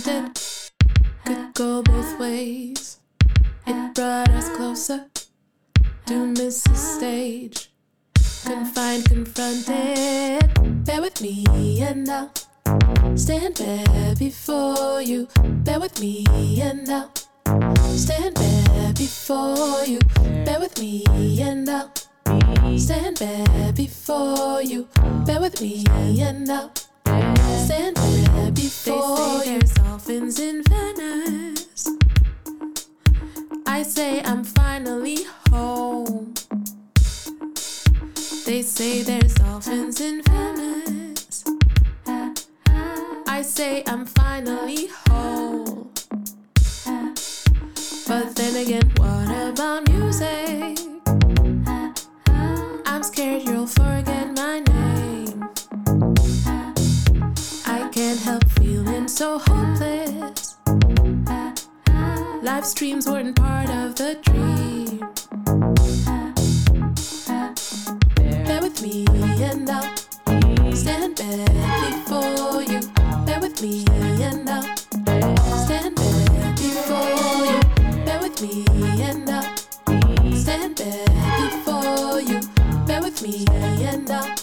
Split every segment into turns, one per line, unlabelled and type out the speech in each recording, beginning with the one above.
Confronted. Could go both ways. It brought us closer to miss the stage. Confined, confronted. Bear with me and I'll stand there before you. Bear with me and I'll stand there before you. Bear with me and I'll stand there before you. Bear with me and I'll there before you. There's dolphins in Venice. I say I'm finally home. They say there's dolphins in Venice. I say I'm finally home. But then again, what about music? So hopeless. Live streams weren't part of the dream. Bear with me and I'll stand there before you. Bear with me and I'll stand there before you. Bear with me and I'll stand there before you. Bear with me and I'll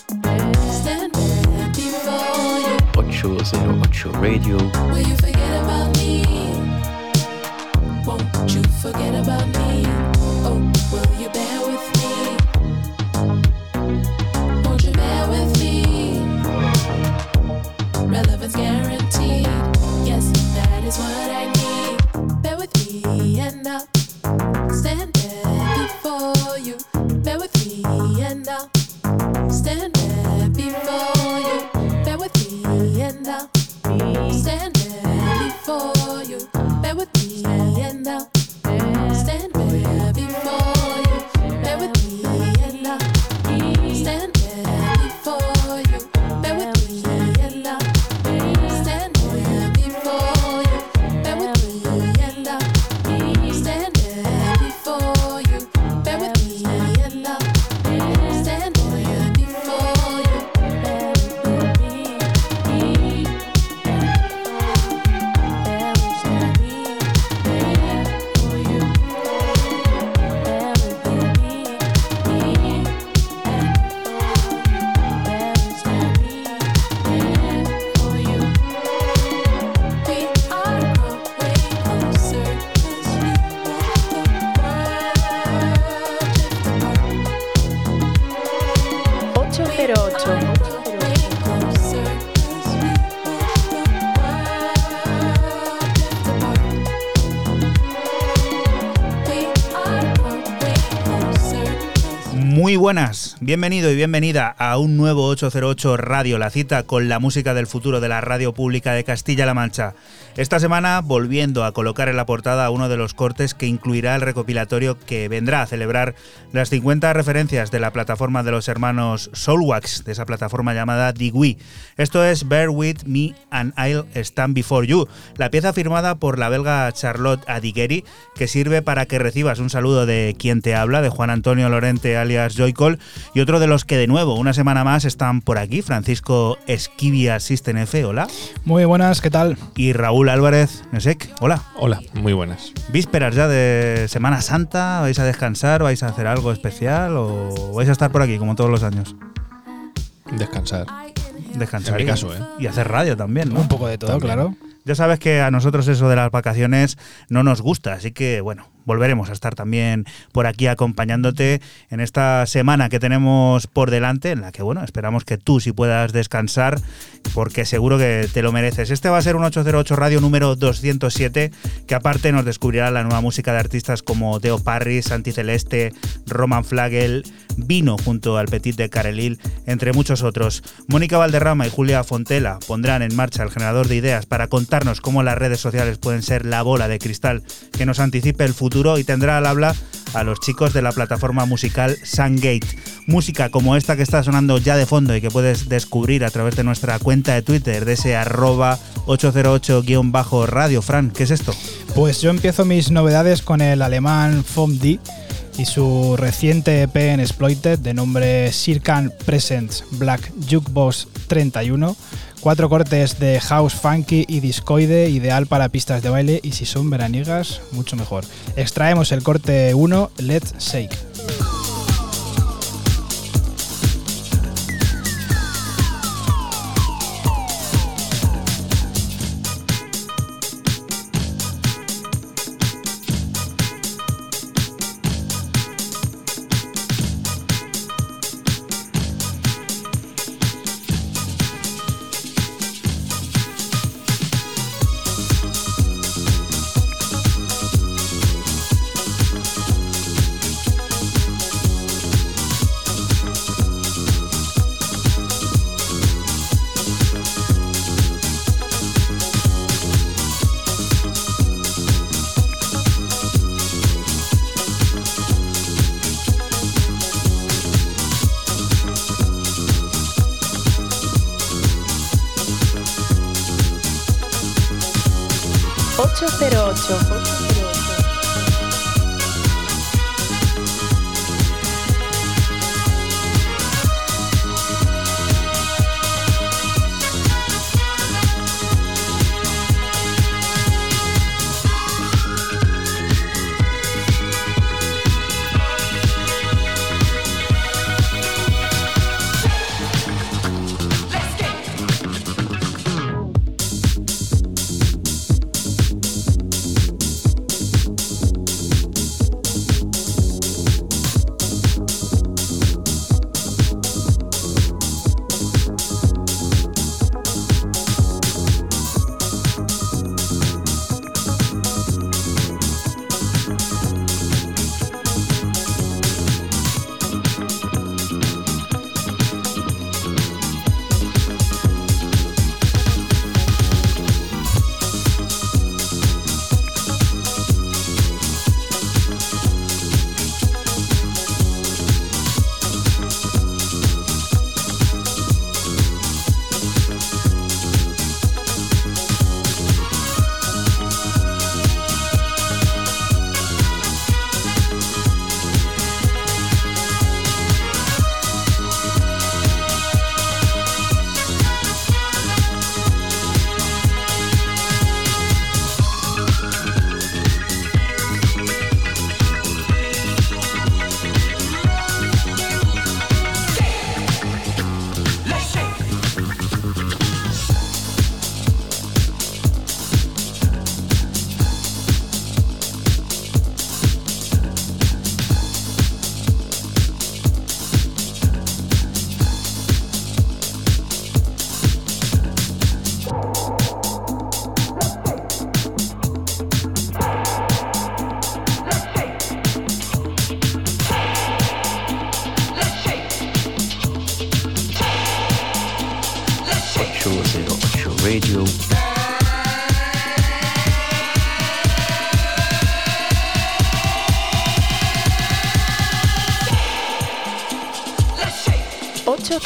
808 Radio.
Will you forget about me? Won't you forget about me?
Muy buenas, bienvenido y bienvenida a un nuevo 808 Radio, la cita con la música del futuro de la radio pública de Castilla-La Mancha. Esta semana volviendo a colocar en la portada uno de los cortes que incluirá el recopilatorio que vendrá a celebrar las 50 referencias de la plataforma de los hermanos Soulwax, de esa plataforma llamada Digui. Esto es Bear With Me and I'll Stand Before You, la pieza firmada por la belga Charlotte Adigeri, que sirve para que recibas un saludo de quien te habla, de Juan Antonio Lorente alias Joycall, y otro de los que de nuevo, una semana más, están por aquí, Francisco Esquivia System F, hola.
Muy buenas, ¿qué tal?
Y Raúl Álvarez Nesek, hola.
Hola, muy buenas.
Vísperas ya de Semana Santa, ¿vais a descansar? ¿Vais a hacer algo especial? ¿O vais a estar por aquí como todos los años?
Descansar.
Descansar.
En mi
y-
caso, ¿eh?
Y hacer radio también, ¿no?
Un poco de todo,
También.
claro.
Ya sabes que a nosotros eso de las vacaciones no nos gusta, así que bueno, volveremos a estar también por aquí acompañándote en esta semana que tenemos por delante, en la que, bueno, esperamos que tú sí puedas descansar, porque seguro que te lo mereces. Este va a ser un 808 Radio número 207, que aparte nos descubrirá la nueva música de artistas como Deo Parry, Santi Celeste, Roman Flagel, Vino junto al Petit de Carelil, entre muchos otros. Mónica Valderrama y Julia Fontela pondrán en marcha el generador de ideas para cómo las redes sociales pueden ser la bola de cristal que nos anticipe el futuro y tendrá al habla a los chicos de la plataforma musical Sungate. Música como esta que está sonando ya de fondo y que puedes descubrir a través de nuestra cuenta de Twitter, de ese arroba 808-radio. Fran, ¿qué es esto?
Pues yo empiezo mis novedades con el alemán FOMD y su reciente EP en Exploited de nombre Circan Presents Black Jukebox 31. Cuatro cortes de house funky y discoide, ideal para pistas de baile y si son veraniegas, mucho mejor. Extraemos el corte 1, Let's Shake.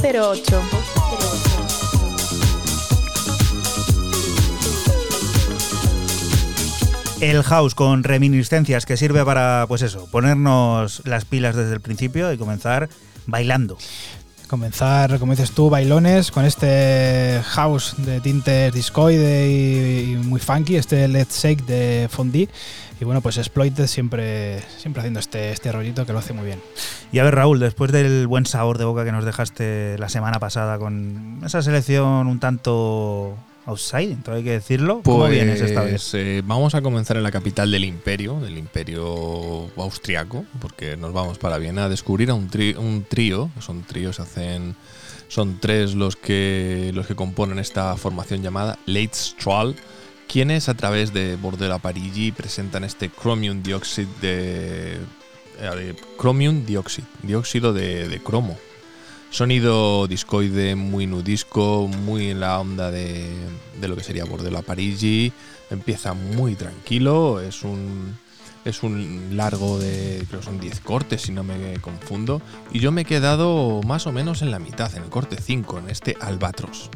...808.
El house con reminiscencias que sirve para, pues eso, ponernos las pilas desde el principio y comenzar bailando
comenzar, como dices tú, bailones con este house de tintes discoide y, muy funky, este Let's Shake de Fondi. Y bueno, pues Exploited siempre, siempre haciendo este, este rollito que lo hace muy bien.
Y a ver, Raúl, después del buen sabor de boca que nos dejaste la semana pasada con esa selección un tanto todo hay que decirlo. ¿Cómo vienes esta vez?
Pues, eh, vamos a comenzar en la capital del imperio, del imperio austriaco, porque nos vamos para Viena a descubrir a un, tri- un trío, son tríos, hacen, son tres los que, los que componen esta formación llamada Late quienes a través de Bordella Parigi presentan este Chromium Dioxide de... eh, Chromium Dioxide, dióxido de, de cromo. Sonido discoide, muy nudisco, muy en la onda de, de lo que sería Bordella Parigi. Empieza muy tranquilo, es un, es un largo de, creo son 10 cortes si no me confundo. Y yo me he quedado más o menos en la mitad, en el corte 5, en este Albatros.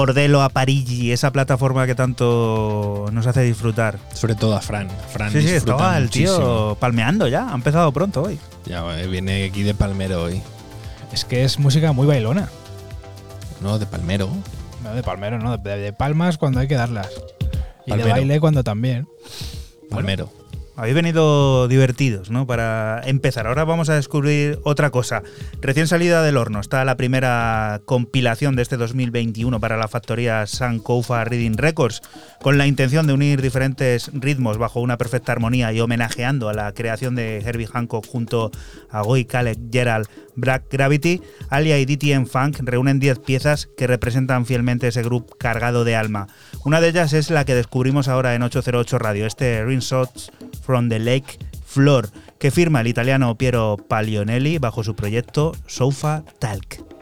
Bordelo a Parigi, esa plataforma que tanto nos hace disfrutar.
Sobre todo a Fran. Fran
Sí, sí, estaba el tío palmeando ya, ha empezado pronto hoy.
Ya eh, viene aquí de Palmero hoy.
Es que es música muy bailona.
No, de Palmero.
No de palmero, no, de, de palmas cuando hay que darlas. Y de baile cuando también.
Palmero.
Habéis venido divertidos, ¿no? Para empezar. Ahora vamos a descubrir otra cosa. Recién salida del horno está la primera compilación de este 2021 para la factoría Sankofa Reading Records, con la intención de unir diferentes ritmos bajo una perfecta armonía y homenajeando a la creación de Herbie Hancock junto a Goy Kalek, Gerald, Black Gravity, Alia y DTM Funk reúnen 10 piezas que representan fielmente ese grupo cargado de alma. Una de ellas es la que descubrimos ahora en 808 Radio, este Ring Shots from the Lake Floor, que firma el italiano Piero Palionelli bajo su proyecto Sofa Talk.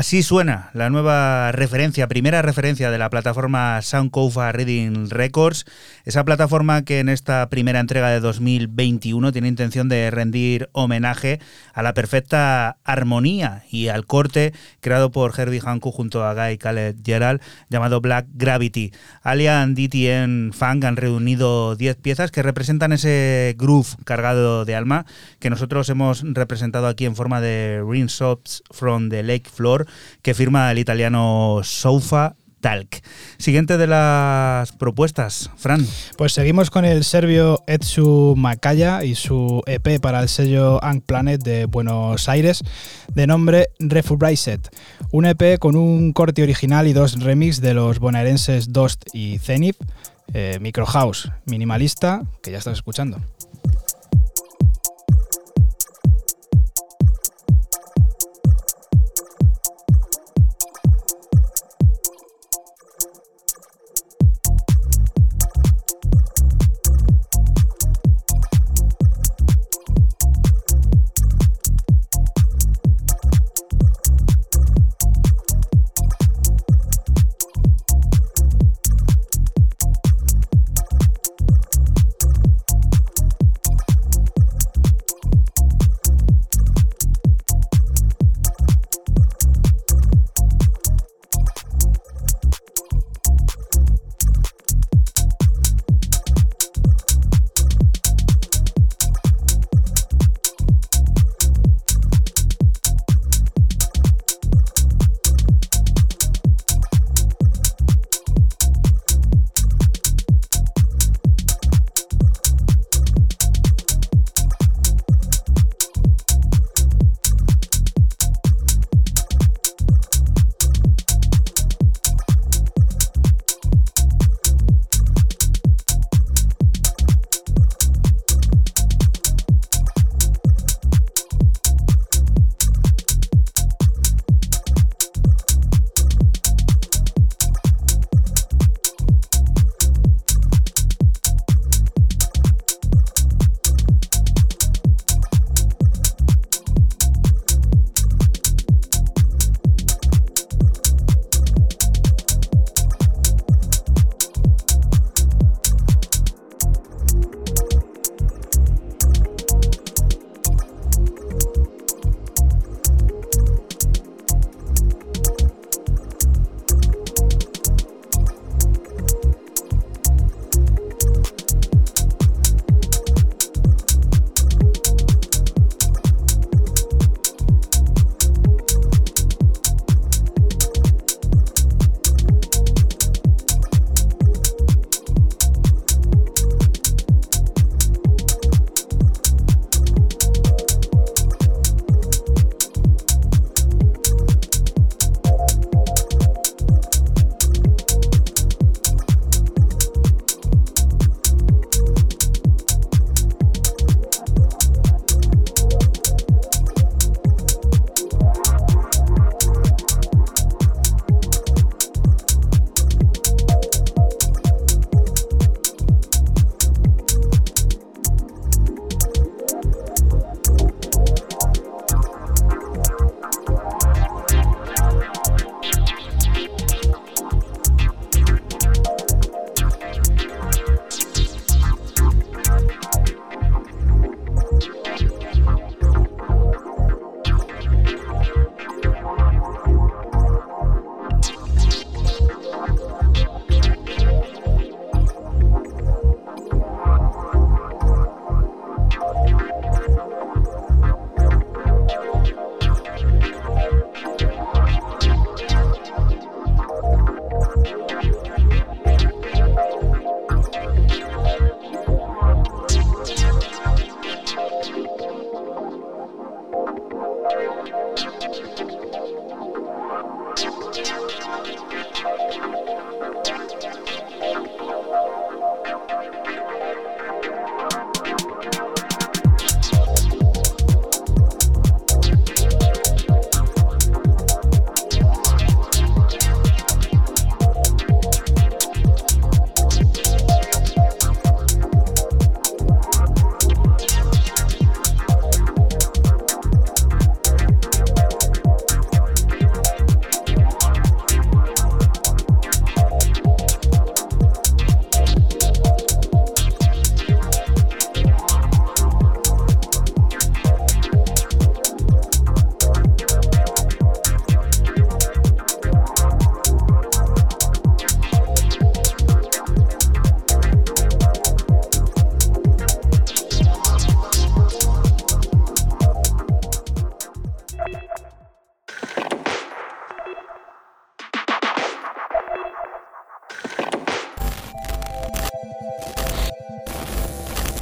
Así suena la nueva referencia, primera referencia de la plataforma Soundcova Reading Records, esa plataforma que en esta primera entrega de 2021 tiene intención de rendir homenaje a la perfecta armonía y al corte creado por Herbie Hancock junto a Guy Khaled Gerald llamado Black Gravity. Alien DTN Funk han reunido 10 piezas que representan ese groove cargado de alma que nosotros hemos representado aquí en forma de Rinsops from the Lake Floor que firma el italiano Sofa Talk. Siguiente de las propuestas, Fran.
Pues seguimos con el serbio Etsu Makaya y su EP para el sello Ang Planet de Buenos Aires, de nombre Refurbished. Un EP con un corte original y dos remix de los bonaerenses Dost y Zenith, eh, Micro House minimalista, que ya estás escuchando.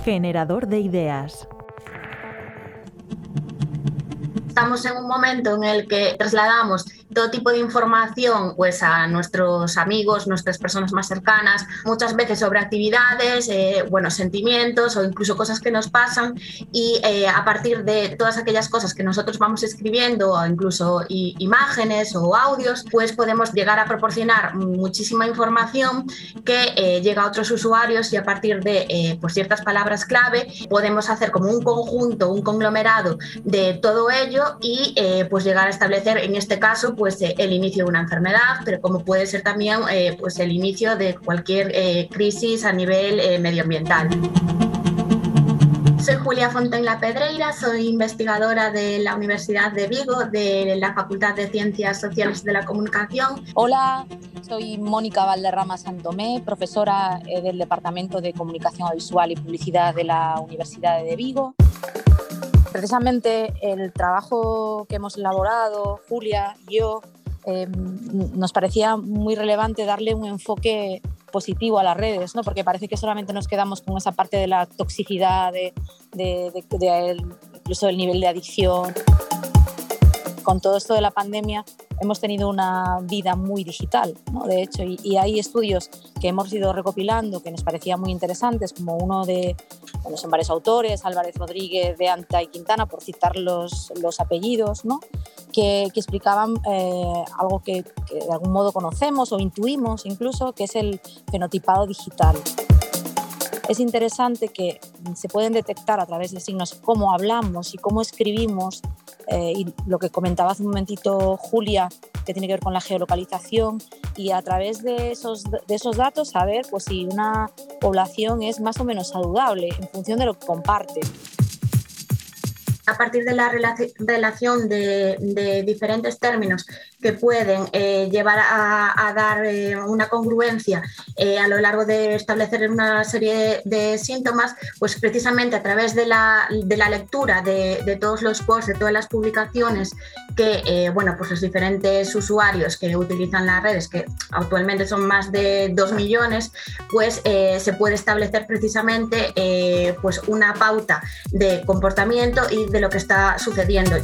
Generador de ideas.
Estamos en un momento en el que trasladamos todo tipo de información pues a nuestros amigos, nuestras personas más cercanas, muchas veces sobre actividades, eh, bueno, sentimientos o incluso cosas que nos pasan y eh, a partir de todas aquellas cosas que nosotros vamos escribiendo o incluso imágenes o audios, pues podemos llegar a proporcionar muchísima información que eh, llega a otros usuarios y a partir de pues ciertas palabras clave podemos hacer como un conjunto, un conglomerado de todo ello y pues llegar a establecer en este caso pues eh, el inicio de una enfermedad, pero como puede ser también eh, pues el inicio de cualquier eh, crisis a nivel medioambiental. Soy Julia La Pedreira, soy investigadora de la Universidad de Vigo, de la Facultad de Ciencias Sociales de la Comunicación.
Hola, soy Mónica Valderrama Santomé, profesora del Departamento de Comunicación Visual y Publicidad de la Universidad de Vigo. Precisamente el trabajo que hemos elaborado, Julia y yo, em, nos parecía muy relevante darle un enfoque positivo a las redes, ¿no? porque parece que solamente nos quedamos con esa parte de la toxicidad, de, incluso del nivel de adicción. Con todo esto de la pandemia hemos tenido una vida muy digital, ¿no? de hecho, y, hay estudios que hemos ido recopilando que nos parecían muy interesantes, como uno de, bueno, son varios autores, Álvarez Rodríguez, de Anta y Quintana, por citar los, los apellidos, ¿no? que, que explicaban eh, algo que, que de algún modo conocemos o intuimos incluso, que es el fenotipado digital es interesante que se pueden detectar a través de signos cómo hablamos y cómo escribimos, eh, y lo que comentaba hace un momentito Julia, que tiene que ver con la geolocalización, y a través de esos, de esos datos saber pues, si una población es más o menos saludable en función de lo que comparte.
A partir de la relación de, diferentes términos que pueden eh, llevar a, dar eh, una congruencia eh, a lo largo de establecer una serie de síntomas, pues precisamente a través de la, lectura de, todos los posts, de todas las publicaciones que bueno, pues los diferentes usuarios que utilizan las redes, que actualmente son más de 2 millones, pues se puede establecer precisamente pues una pauta de comportamiento y de lo que está sucediendo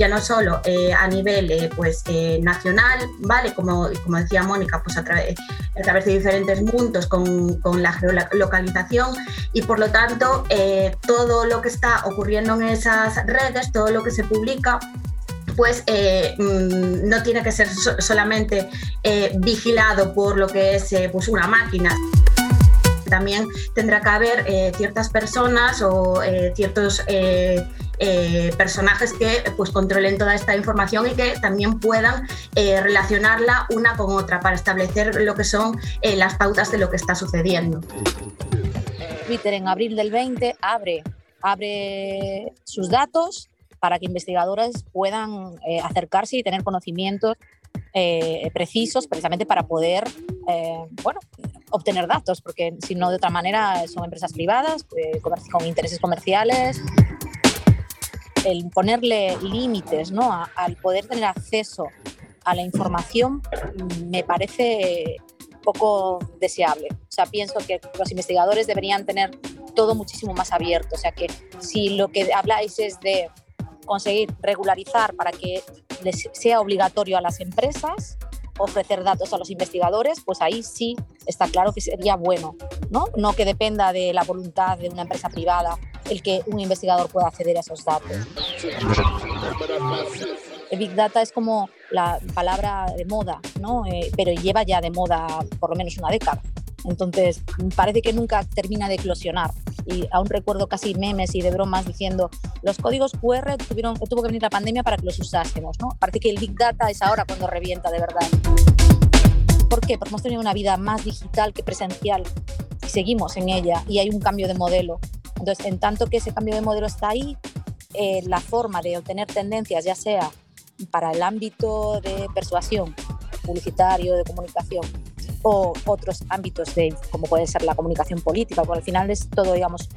ya no solo eh, a nivel eh, pues, eh, nacional, ¿vale? Como, como decía Mónica, pues a, través, a través de diferentes puntos con, con la geolocalización y por lo tanto todo lo que está ocurriendo en esas redes, todo lo que se publica, pues mm, no tiene que ser solamente vigilado por lo que es pues una máquina también tendrá que haber ciertas personas o ciertos eh, personajes que pues, controlen toda esta información y que también puedan relacionarla una con otra para establecer lo que son las pautas de lo que está sucediendo.
Twitter en abril del 20 abre, abre sus datos para que investigadores puedan acercarse y tener conocimientos precisos precisamente para poder bueno, obtener datos, porque si no, de otra manera, son empresas privadas eh, con intereses comerciales. El ponerle límites ¿no? al poder tener acceso a la información mm, me parece poco deseable. O sea, pienso que los investigadores deberían tener todo muchísimo más abierto. O sea, que si lo que habláis es de conseguir regularizar para que les sea obligatorio a las empresas ofrecer datos a los investigadores, pues ahí sí está claro que sería bueno, ¿no? No que dependa de la voluntad de una empresa privada el que un investigador pueda acceder a esos datos. Big Data es como la palabra de moda, ¿no? Eh, pero lleva ya de moda por lo menos una década. Entonces, parece que nunca termina de eclosionar. Y aún recuerdo casi memes y de bromas diciendo, los códigos QR tuvieron, tuvo que venir la pandemia para que los usásemos. ¿no? Parece que el Big Data es ahora cuando revienta de verdad. ¿Por qué? Porque hemos tenido una vida más digital que presencial y seguimos en ella y hay un cambio de modelo. Entonces, en tanto que ese cambio de modelo está ahí, eh, la forma de obtener tendencias, ya sea para el ámbito de persuasión, publicitario, de comunicación, o otros ámbitos de, como puede ser la comunicación política, porque al final es todo, digamos,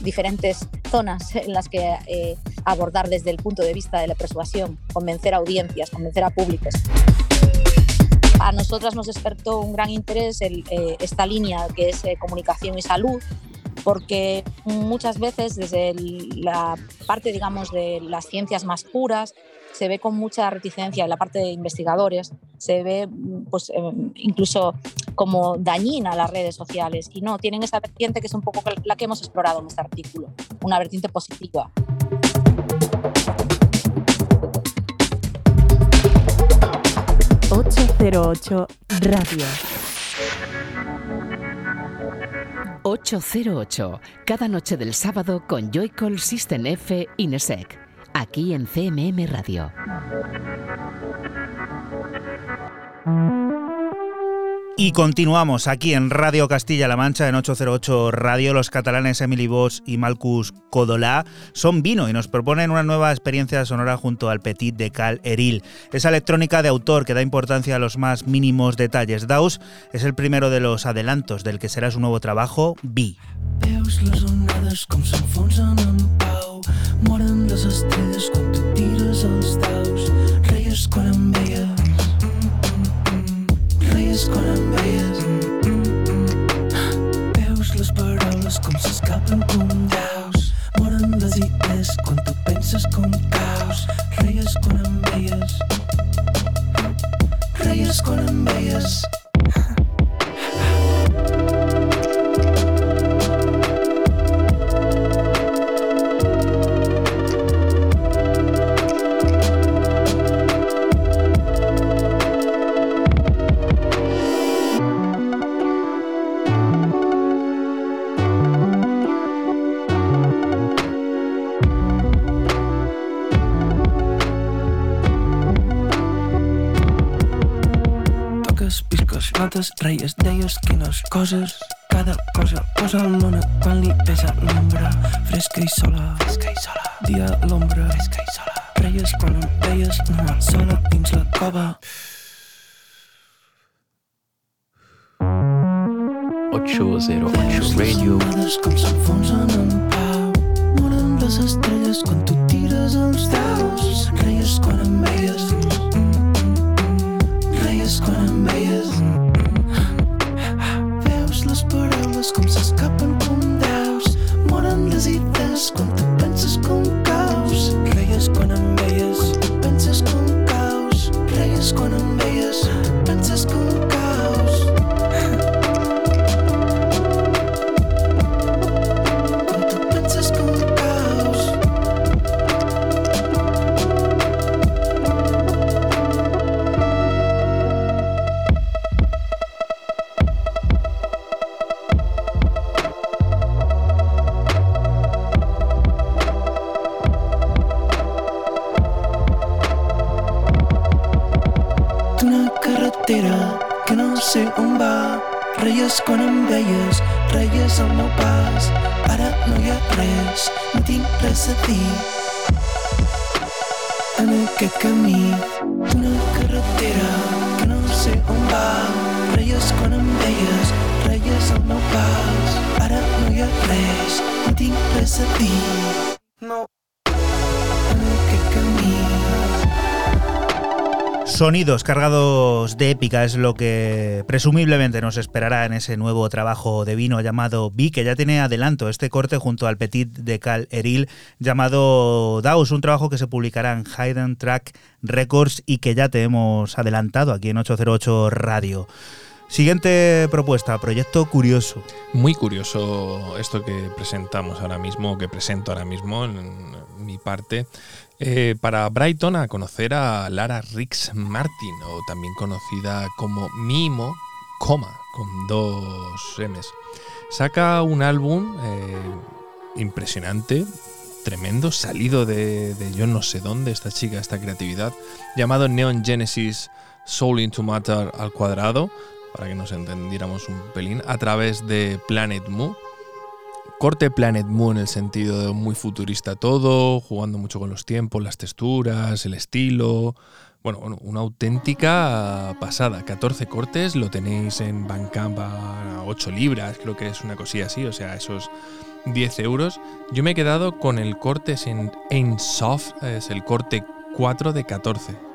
diferentes zonas en las que eh, abordar desde el punto de vista de la persuasión, convencer a audiencias, convencer a públicos. A nosotras nos despertó un gran interés eh, esta línea que es eh, comunicación y salud, porque muchas veces desde la parte, digamos, de las ciencias más puras, se ve con mucha reticencia en la parte de investigadores, se ve pues, em, incluso como dañina las redes sociales y no, tienen esa vertiente que es un poco la que hemos explorado en este artículo, una vertiente positiva.
...808 Radio.
808, cada noche del sábado con Joycall System F Inesec aquí en CMM Radio.
Y continuamos aquí en Radio Castilla-La Mancha, en 808 Radio. Los catalanes Emily Bosch y Malcus Codolá son vino y nos proponen una nueva experiencia sonora junto al Petit de Cal Eril. Esa electrónica de autor que da importancia a los más mínimos detalles. Daus es el primero de los adelantos del que será su nuevo trabajo,
veies. Reies quan em veies. Veus les paraules com s'escapen com daus. Moren les idees quan tu penses com caus. Reies quan em veies. Reies quan em veies. Nosaltres reies deies quines coses. Cada cosa posa el món quan li pesa l'ombra. Fresca i sola. Fresca i sola. Dia a l'ombra. Fresca i sola. Reies quan em veies una sola dins la cova.
808 Radio.
com s'enfonsen en pau. Moren les estrelles quan tu tires els daus. Reies quan em veies. Reies quan em veies com s'escapen com daus moren les idees quan
Sonidos cargados de épica es lo que presumiblemente nos esperará en ese nuevo trabajo de vino llamado Vi, que ya tiene adelanto este corte junto al Petit de Cal Eril llamado Daos, un trabajo que se publicará en Hayden Track Records y que ya te hemos adelantado aquí en 808 Radio. Siguiente propuesta, proyecto curioso.
Muy curioso esto que presentamos ahora mismo, que presento ahora mismo en mi parte. Eh, para Brighton a conocer a Lara Rix Martin, o también conocida como Mimo, coma, con dos M's. Saca un álbum eh, impresionante, tremendo, salido de, de yo no sé dónde, esta chica, esta creatividad, llamado Neon Genesis Soul into Matter al cuadrado, para que nos entendiéramos un pelín, a través de Planet Mu. Corte Planet Mu en el sentido de muy futurista todo, jugando mucho con los tiempos, las texturas, el estilo. Bueno, una auténtica pasada. 14 cortes, lo tenéis en Bandcamp a 8 libras, creo que es una cosilla así, o sea, esos 10 euros. Yo me he quedado con el corte en Soft, es el corte 4 de 14.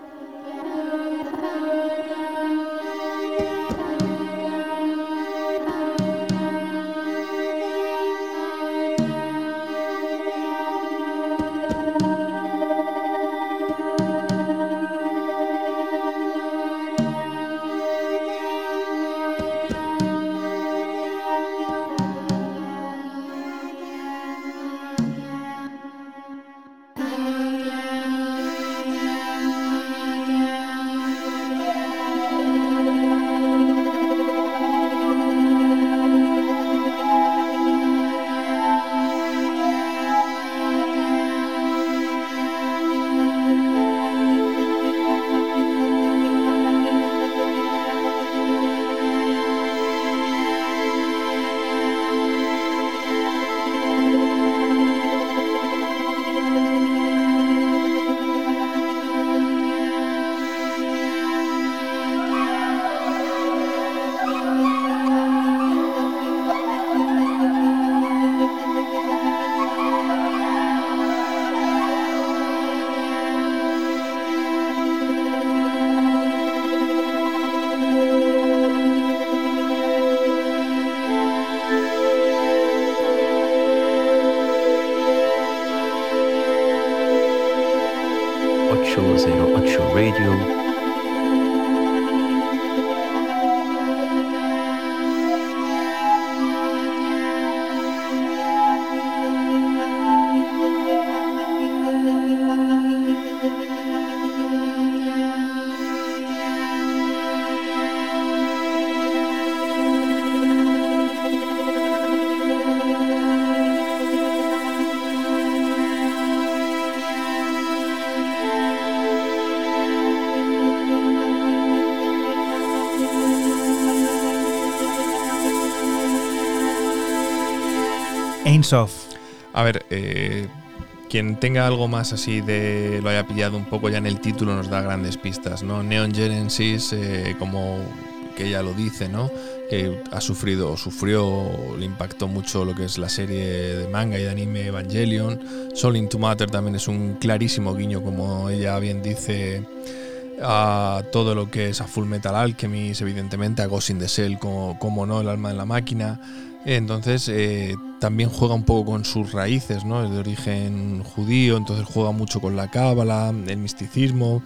A ver, eh, quien tenga algo más así de lo haya pillado un poco ya en el título nos da grandes pistas, ¿no? Neon Genesis, eh, como que ella lo dice, ¿no? Que ha sufrido sufrió, le impactó mucho lo que es la serie de manga y de anime Evangelion. Soul into Matter también es un clarísimo guiño, como ella bien dice, a todo lo que es a Full Metal Alchemist, evidentemente, a Ghost in the Shell, como, como no, el alma de la máquina. Entonces eh, también juega un poco con sus raíces, ¿no? Es de origen judío, entonces juega mucho con la cábala, el misticismo,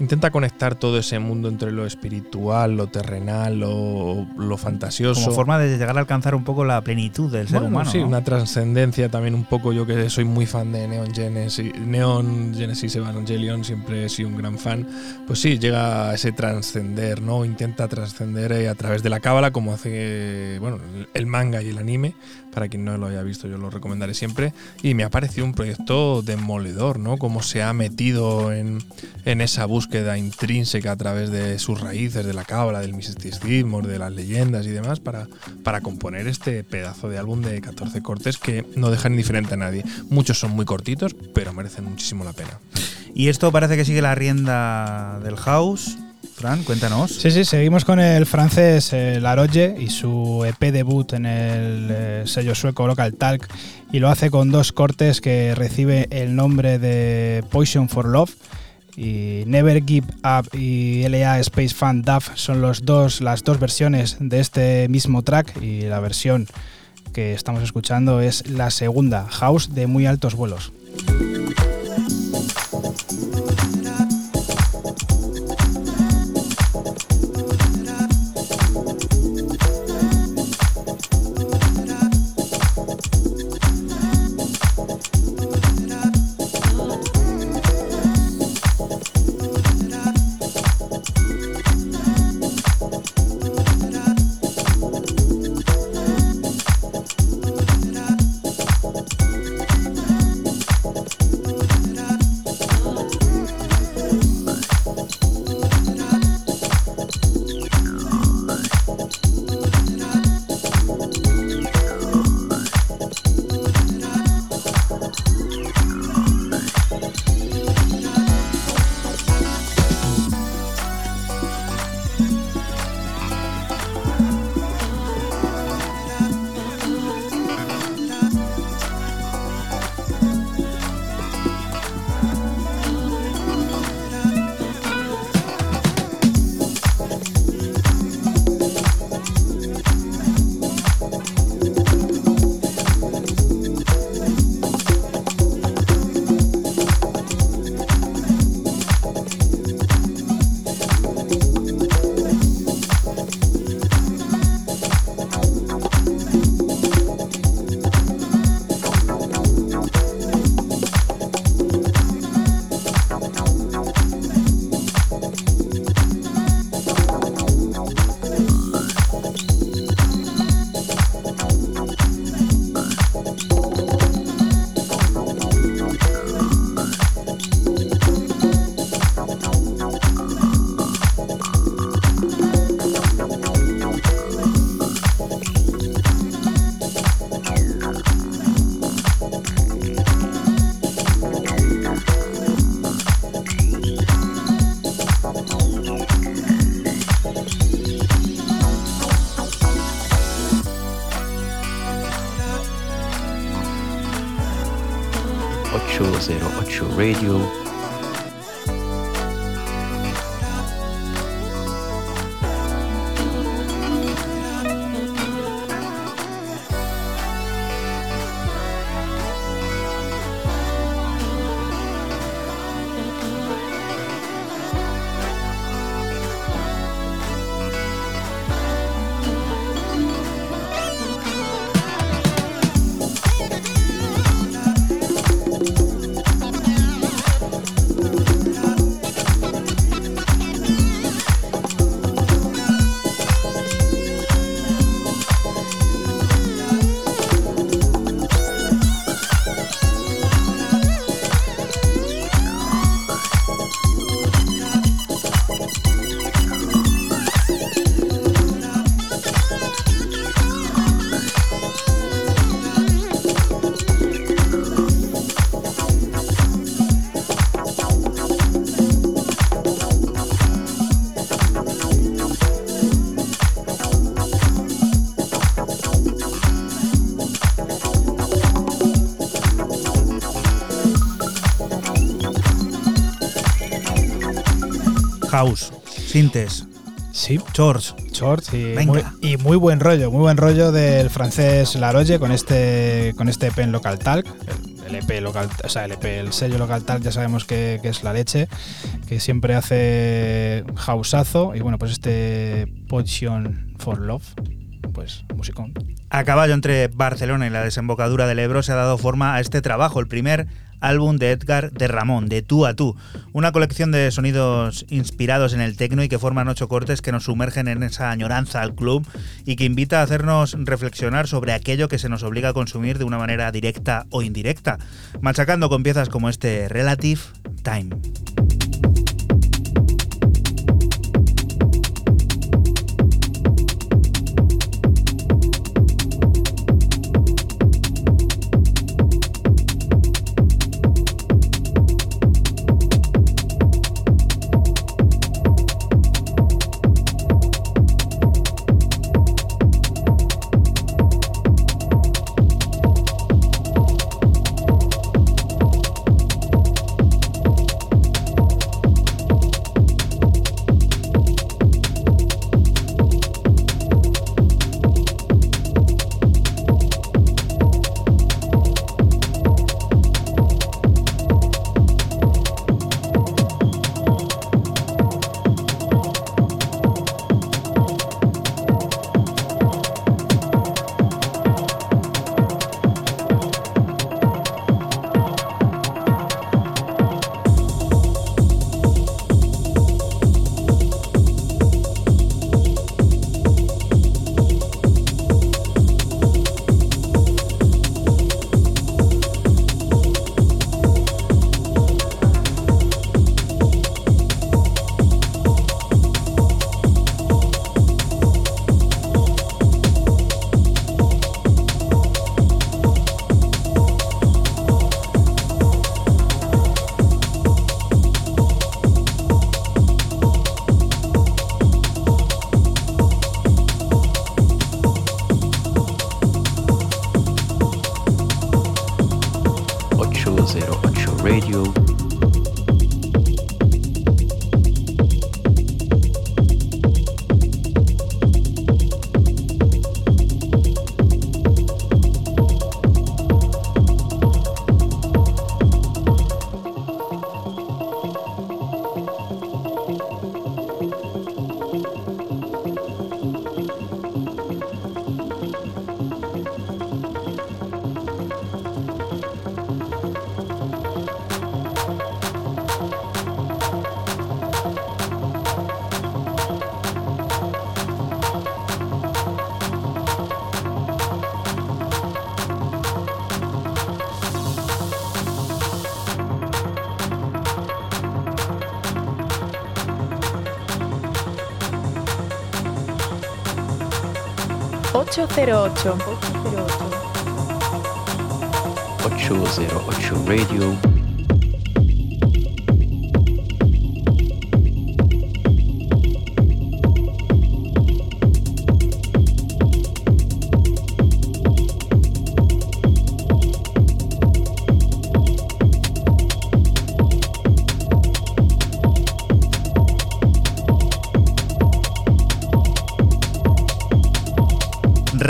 intenta conectar todo ese mundo entre lo espiritual, lo terrenal, lo, lo fantasioso.
Como forma de llegar a alcanzar un poco la plenitud del ser humano.
Sí, una trascendencia también un poco. Yo que soy muy fan de Neon Genesis, Neon Genesis Evangelion, siempre he sido un gran fan. Pues sí, llega a ese trascender, ¿no? Intenta trascender eh, a través de la cábala, como hace bueno, el manga y el anime. Para quien no lo haya visto, yo lo recomendaré siempre. Y me ha parecido un proyecto demoledor, ¿no? Cómo se ha metido en, esa búsqueda queda intrínseca a través de sus raíces, de la cábala, del misticismo, de las leyendas y demás, para, para componer este pedazo de álbum de 14 cortes que no dejan indiferente a nadie. Muchos son muy cortitos, pero merecen muchísimo la pena.
Y esto parece que sigue la rienda del house. Fran, cuéntanos.
Sí, sí, seguimos con el francés eh, y su EP debut en el eh, sello sueco Local Talk y lo hace con dos cortes que recibe el nombre de Poison for Love Y Never Give Up y LA Space Fan DAF son los dos, las dos versiones de este mismo track y la versión que estamos escuchando es la segunda, House de muy altos vuelos.
Radio
House, Sintes,
Sí, shorts y
Venga.
muy, y muy buen rollo, muy buen rollo del francés Laroye con este con este EP en Local Talk. El, el EP local, o sea, el EP, el sello Local Talk ya sabemos que, que es la leche, que siempre hace houseazo y bueno, pues este Potion for Love, pues musicón.
A caballo entre Barcelona y la desembocadura del Ebro se ha dado forma a este trabajo, el primer álbum de Edgar de Ramón, de Tú a Tú, una colección de sonidos inspirados en el tecno y que forman ocho cortes que nos sumergen en esa añoranza al club y que invita a hacernos reflexionar sobre aquello que se nos obliga a consumir de una manera directa o indirecta, machacando con piezas como este Relative Time.
808.
808 Radio.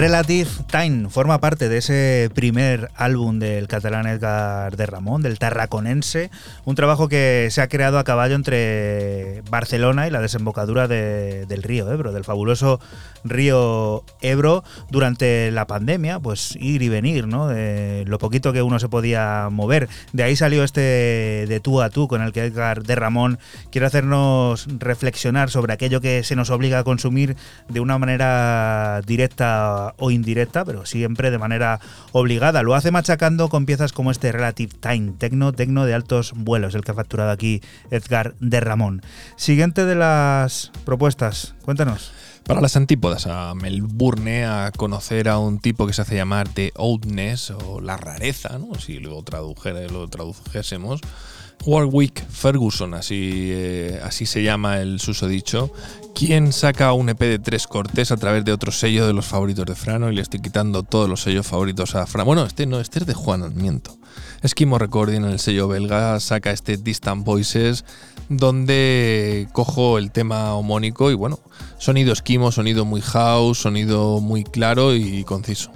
Relative Time forma parte de ese primer álbum del catalán Edgar de Ramón, del tarraconense, un trabajo que se ha creado a caballo entre Barcelona y la desembocadura de- del río Ebro, del fabuloso río Ebro durante la pandemia, pues ir y venir, ¿no? Lo poquito que uno se podía mover. De ahí salió este de tú a tú con el que Edgar de Ramón quiere hacernos reflexionar sobre aquello que se nos obliga a consumir de una manera directa o indirecta, pero siempre de manera obligada. Lo hace machacando con piezas como este Relative Time, tecno, tecno de altos vuelos, el que ha facturado aquí Edgar de Ramón. Siguiente de las propuestas, cuéntanos.
Para las antípodas, a Melbourne, a conocer a un tipo que se hace llamar The Oldness o la rareza, ¿no? si lo, lo tradujésemos. Warwick Ferguson, así, eh, así se llama el susodicho, quien saca un EP de tres cortes a través de otro sello de los favoritos de Frano y le estoy quitando todos los sellos favoritos a Frano. Bueno, este no, este es de Juan, miento. Esquimo Recording en el sello belga saca este Distant Voices donde cojo el tema homónico y bueno, sonido esquimo, sonido muy house, sonido muy claro y conciso.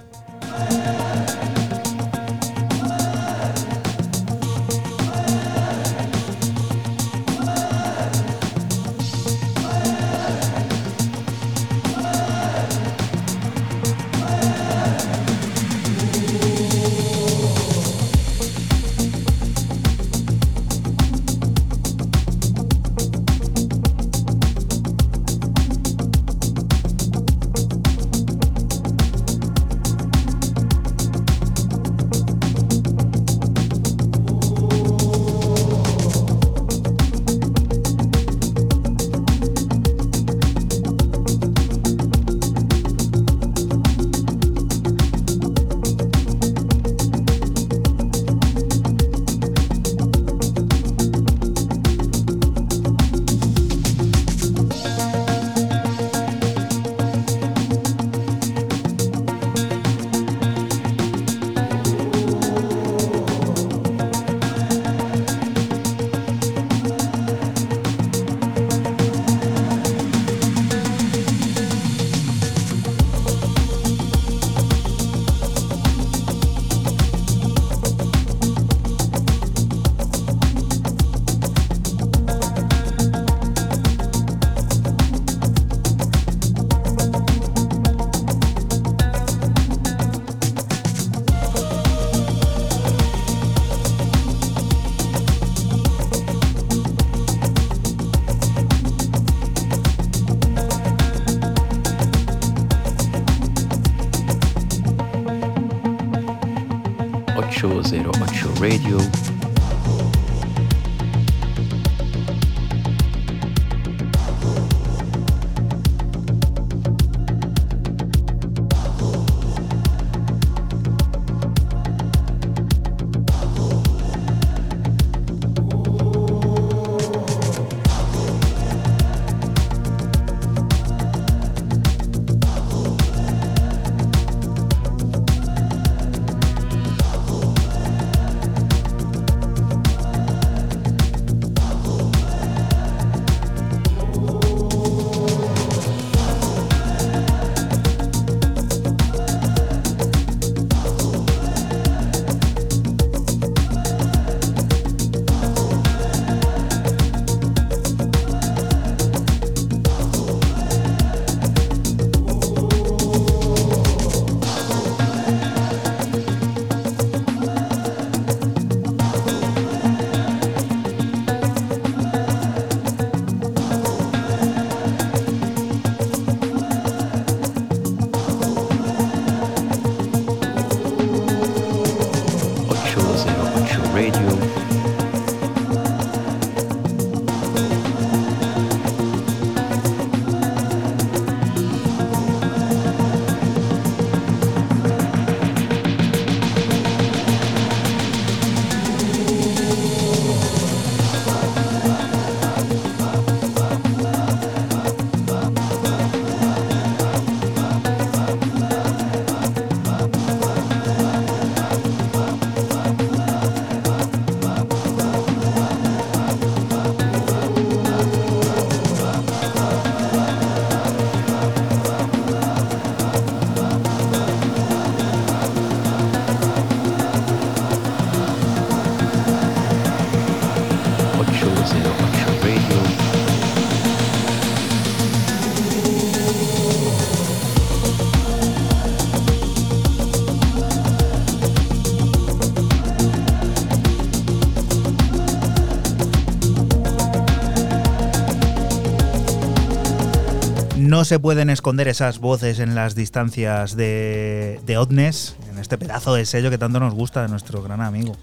No se pueden esconder esas voces en las distancias de, de Oddness, en este pedazo de sello que tanto nos gusta de nuestro gran amigo.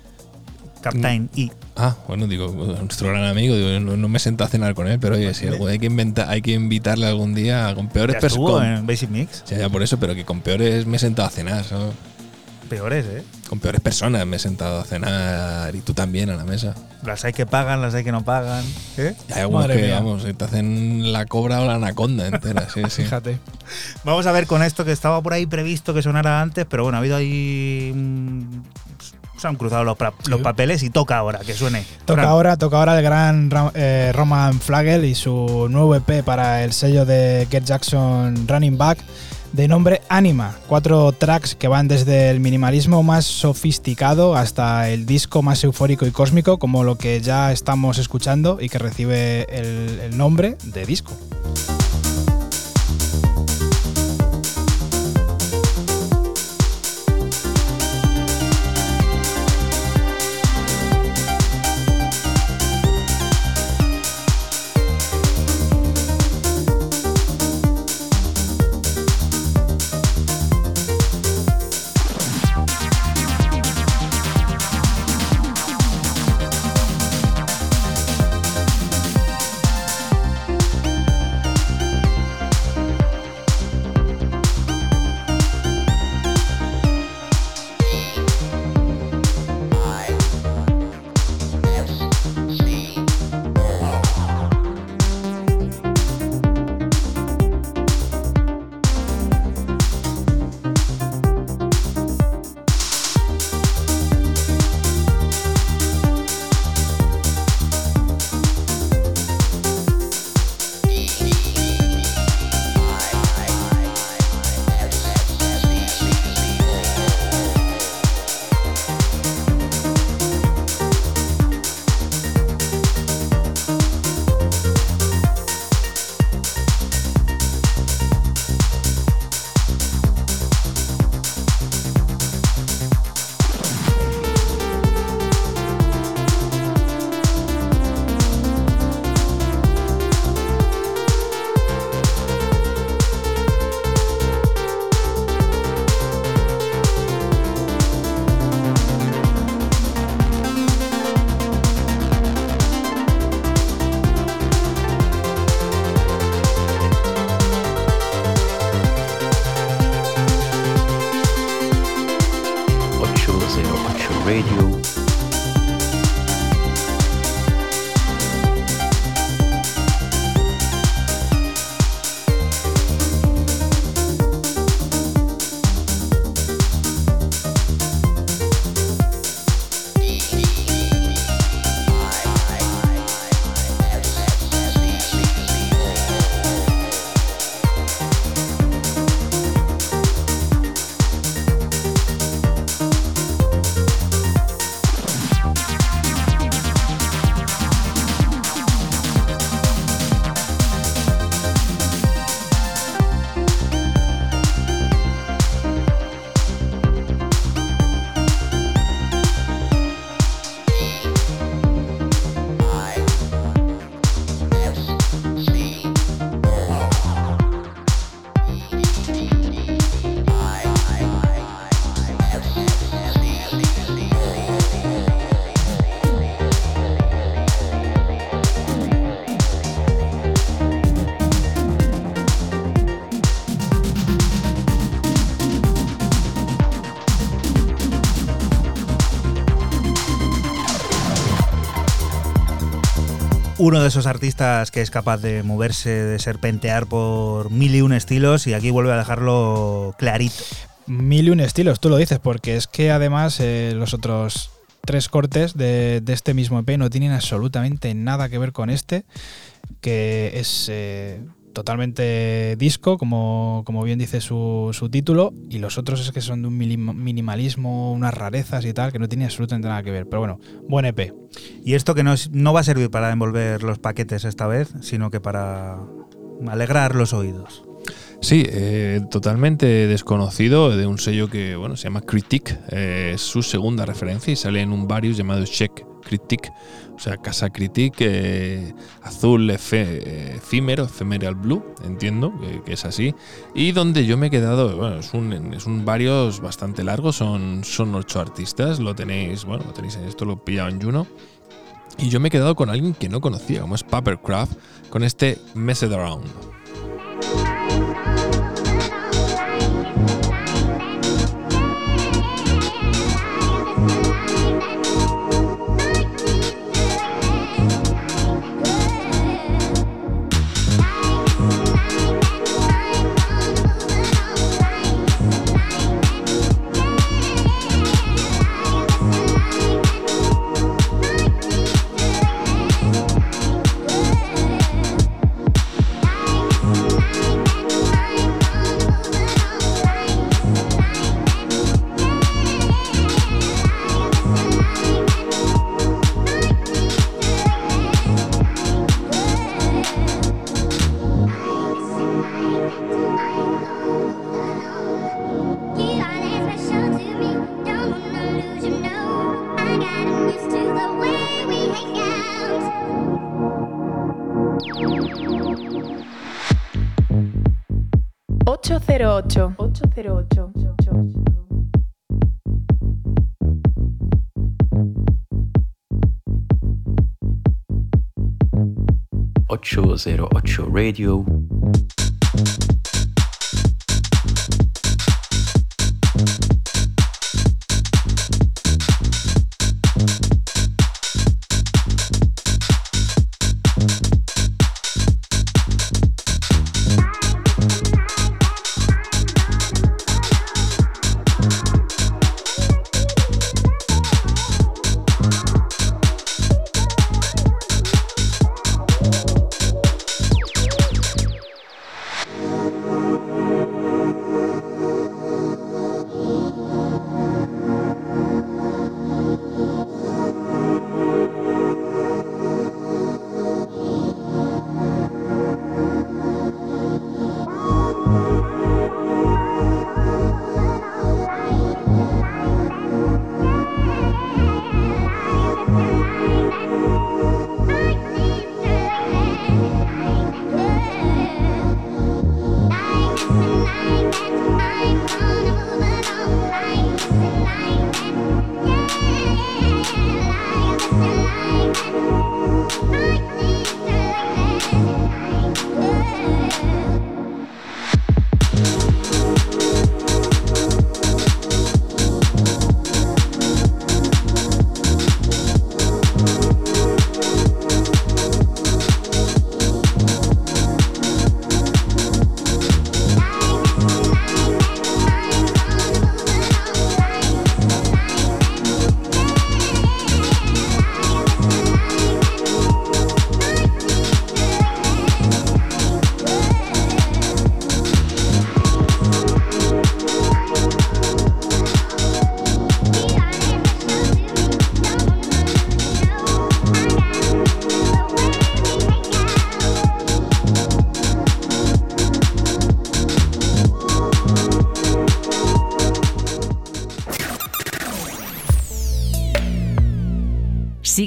Captain E.
Ah, bueno, digo, nuestro gran amigo, digo, no, no me siento a cenar con él, pero oye, si algo- hay que inventa- hay que invitarle algún día con peores personas.
en Basic Mix.
Ya, ya por eso, pero que con peores me he sentado a cenar.
Peores, ¿eh?
Con peores personas me he sentado a cenar y tú también a la mesa.
Las hay que pagan, las hay que no pagan. ¿eh?
Hay algunos
Madre
que,
mía.
vamos, te hacen la cobra o la anaconda entera, sí, sí.
Fíjate.
Vamos a ver con esto que estaba por ahí previsto que sonara antes, pero bueno, ha habido ahí. se han cruzado los, pra- los papeles y toca ahora que suene.
Toca
Fran.
ahora, toca ahora el gran Ra- eh, Roman Flagel y su nuevo EP para el sello de Get Jackson Running Back de nombre Anima. Cuatro tracks que van desde el minimalismo más sofisticado hasta el disco más eufórico y cósmico, como lo que ya estamos escuchando y que recibe el, nombre de disco.
Uno de esos artistas que es capaz de moverse, de serpentear por mil y un estilos y aquí vuelve a dejarlo clarito.
Mil y un estilos, tú lo dices, porque es que además eh, los otros tres cortes de, este mismo EP no tienen absolutamente nada que ver con este, que es eh, totalmente disco, como, como bien dice su, su, título, y los otros es que son de un minimalismo, unas rarezas y tal, que no tiene absolutamente nada que ver. Pero bueno, buen EP.
Y esto que no, es, no va a servir para envolver los paquetes esta vez, sino que para alegrar los oídos.
Sí, eh, totalmente desconocido de un sello que bueno se llama Critique, eh, es su segunda referencia y sale en un varios llamado Check Critic, o sea, Casa Critic, eh, azul efe- efímero, ephemeral blue, entiendo que es así. Y donde yo me he quedado, bueno, es un, es un varios bastante largo, son, son ocho artistas, lo tenéis, bueno, lo tenéis en esto, lo he pillado en Juno. Y yo me he quedado con alguien que no conocía, como es Papercraft, con este Messed Around.
Ocho 808.
Ocho zero ocho Radio.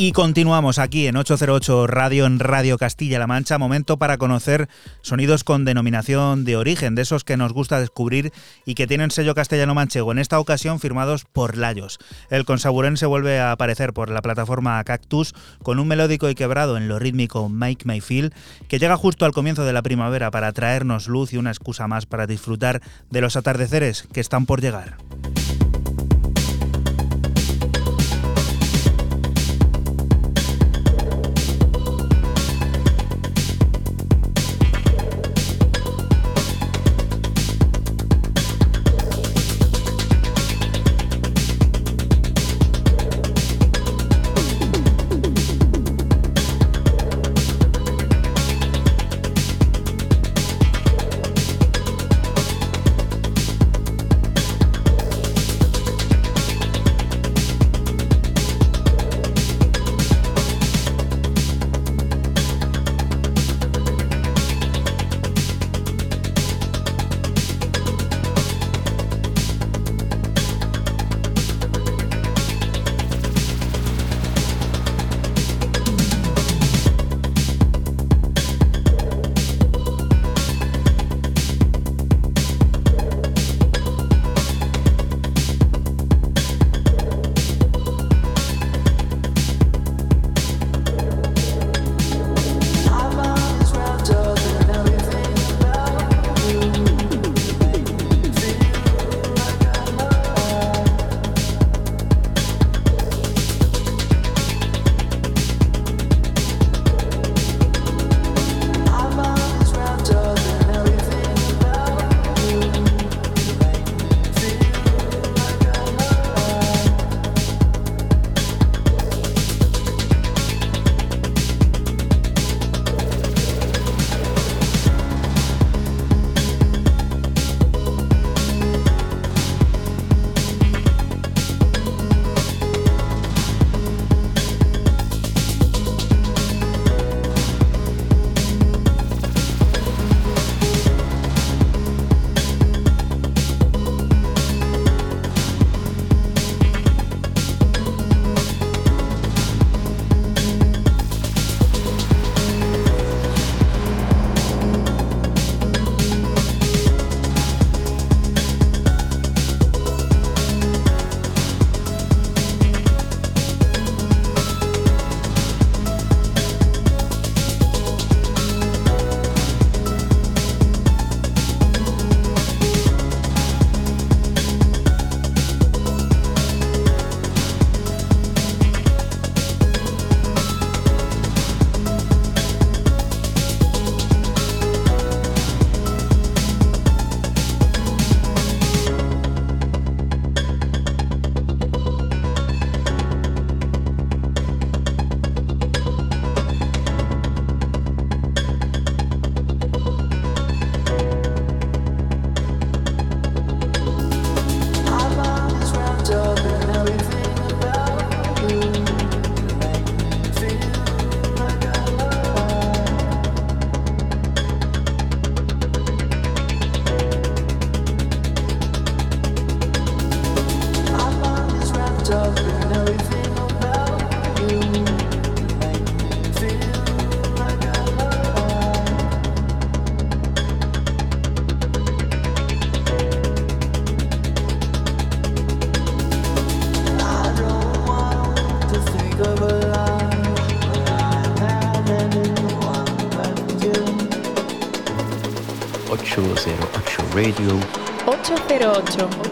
Y continuamos aquí en 808 Radio en Radio Castilla-La Mancha, momento para conocer sonidos con denominación de origen, de esos que nos gusta descubrir y que tienen sello castellano-manchego, en esta ocasión firmados por Layos. El consaburense vuelve a aparecer por la plataforma Cactus con un melódico y quebrado en lo rítmico Make My Feel, que llega justo al comienzo de la primavera para traernos luz y una excusa más para disfrutar de los atardeceres que están por llegar.
Radio.
808.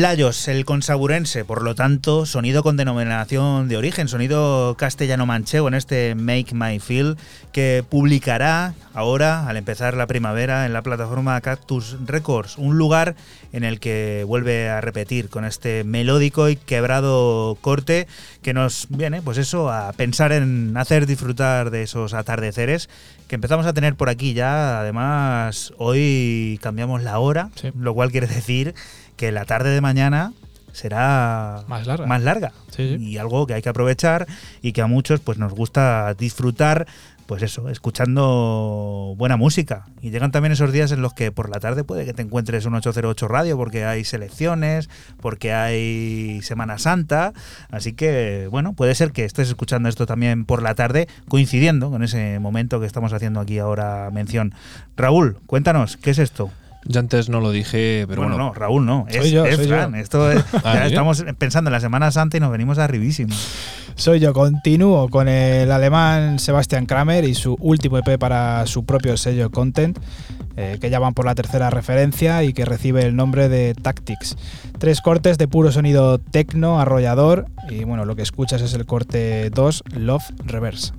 Layos, el consaburense, por lo tanto, sonido con denominación de origen, sonido castellano-manchego en este Make My Feel, que publicará ahora, al empezar la primavera, en la plataforma Cactus Records, un lugar en el que vuelve a repetir con este melódico y quebrado corte que nos viene, pues eso, a pensar en hacer disfrutar de esos atardeceres que empezamos a tener por aquí ya. Además, hoy cambiamos la hora,
Sí.
lo cual quiere decir que la tarde de mañana será
Más larga.
más larga.
Sí, sí.
y algo que hay que aprovechar y que a muchos pues nos gusta disfrutar pues eso, escuchando buena música. Y llegan también esos días en los que por la tarde puede que te encuentres un 808 radio porque hay selecciones, porque hay Semana Santa. Así que, bueno, puede ser que estés escuchando esto también por la tarde, coincidiendo con ese momento que estamos haciendo aquí ahora mención. Raúl, cuéntanos, ¿qué es esto?
Yo antes no lo dije, pero
bueno,
bueno.
no, Raúl no, es,
Soy yo,
es
soy yo.
Esto es-
Ah,
estamos pensando en la Semana Santa y nos venimos arribísimo.
Soy yo, continúo con el alemán Sebastian Kramer y su último EP para su propio sello Content, eh, que ya van por la tercera referencia y que recibe el nombre de Tactics. Tres cortes de puro sonido tecno, arrollador, y bueno, lo que escuchas es el corte 2, Love Reverse.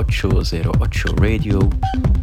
Ocho zero ocho Radio.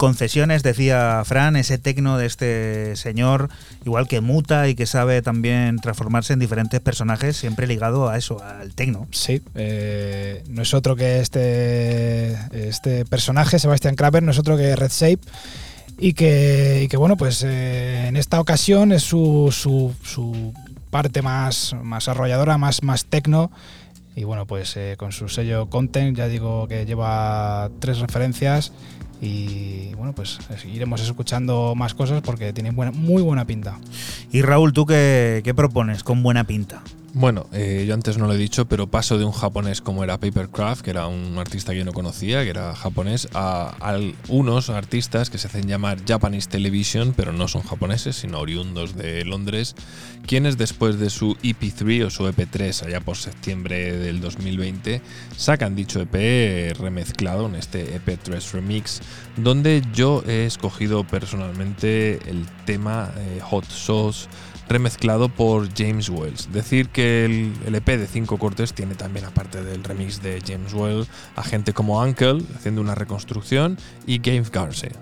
Concesiones, decía Fran, ese tecno de este señor, igual que muta y que sabe también transformarse en diferentes personajes, siempre ligado a eso, al tecno.
Sí, eh, no es otro que este, este personaje, Sebastián Kraper, no es otro que Red Shape. Y que, que bueno, pues eh, en esta ocasión es su, su, su parte más, más arrolladora, más, más tecno. Y bueno, pues eh, con su sello Content, ya digo que lleva tres referencias. Y bueno, pues iremos escuchando más cosas porque tiene buena, muy buena pinta.
Y Raúl, ¿tú qué, qué propones con buena pinta?
Bueno, eh, yo antes no lo he dicho, pero paso de un japonés como era Papercraft, que era un artista que yo no conocía, que era japonés, a, a unos artistas que se hacen llamar Japanese Television, pero no son japoneses, sino oriundos de Londres, quienes después de su EP3 o su EP3, allá por septiembre del 2020, sacan dicho EP remezclado en este EP3 Remix, donde yo he escogido personalmente el tema eh, Hot Sauce remezclado por James Wells. Decir que el, el, EP de cinco cortes tiene también, aparte del remix de James Wells, a gente como Uncle haciendo una reconstrucción y Gabe Garcia.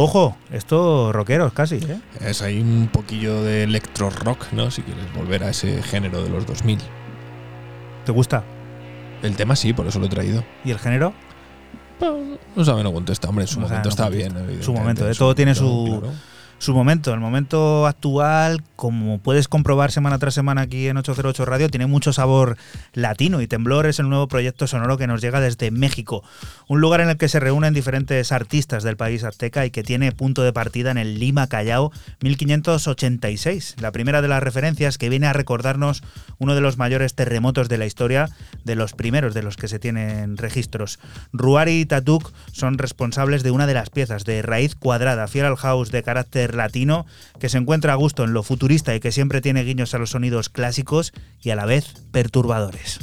Ojo, esto rockeros casi, ¿eh?
Es ahí un poquillo de electro rock, ¿no? Si quieres volver a ese género de los 2000.
¿Te gusta?
El tema sí, por eso lo he traído.
¿Y el género?
No sabe, no contesta, hombre, en su
O sea,
momento
no
está bien.
Su momento, ¿eh? todo tiene
momento,
su,
claro.
su momento. El momento actual, como puedes comprobar semana tras semana aquí en 808 Radio, tiene mucho sabor latino y Temblor es el nuevo proyecto sonoro que nos llega desde México, un lugar en el que se reúnen diferentes artistas del país azteca y que tiene punto de partida en el Lima Callao 1586, la primera de las referencias que viene a recordarnos uno de los mayores terremotos de la historia, de los primeros de los que se tienen registros. Ruari y Tatuk son responsables de una de las piezas de raíz cuadrada, fiel al house de carácter latino que se encuentra a gusto en lo y que siempre tiene guiños a los sonidos clásicos y a la vez perturbadores.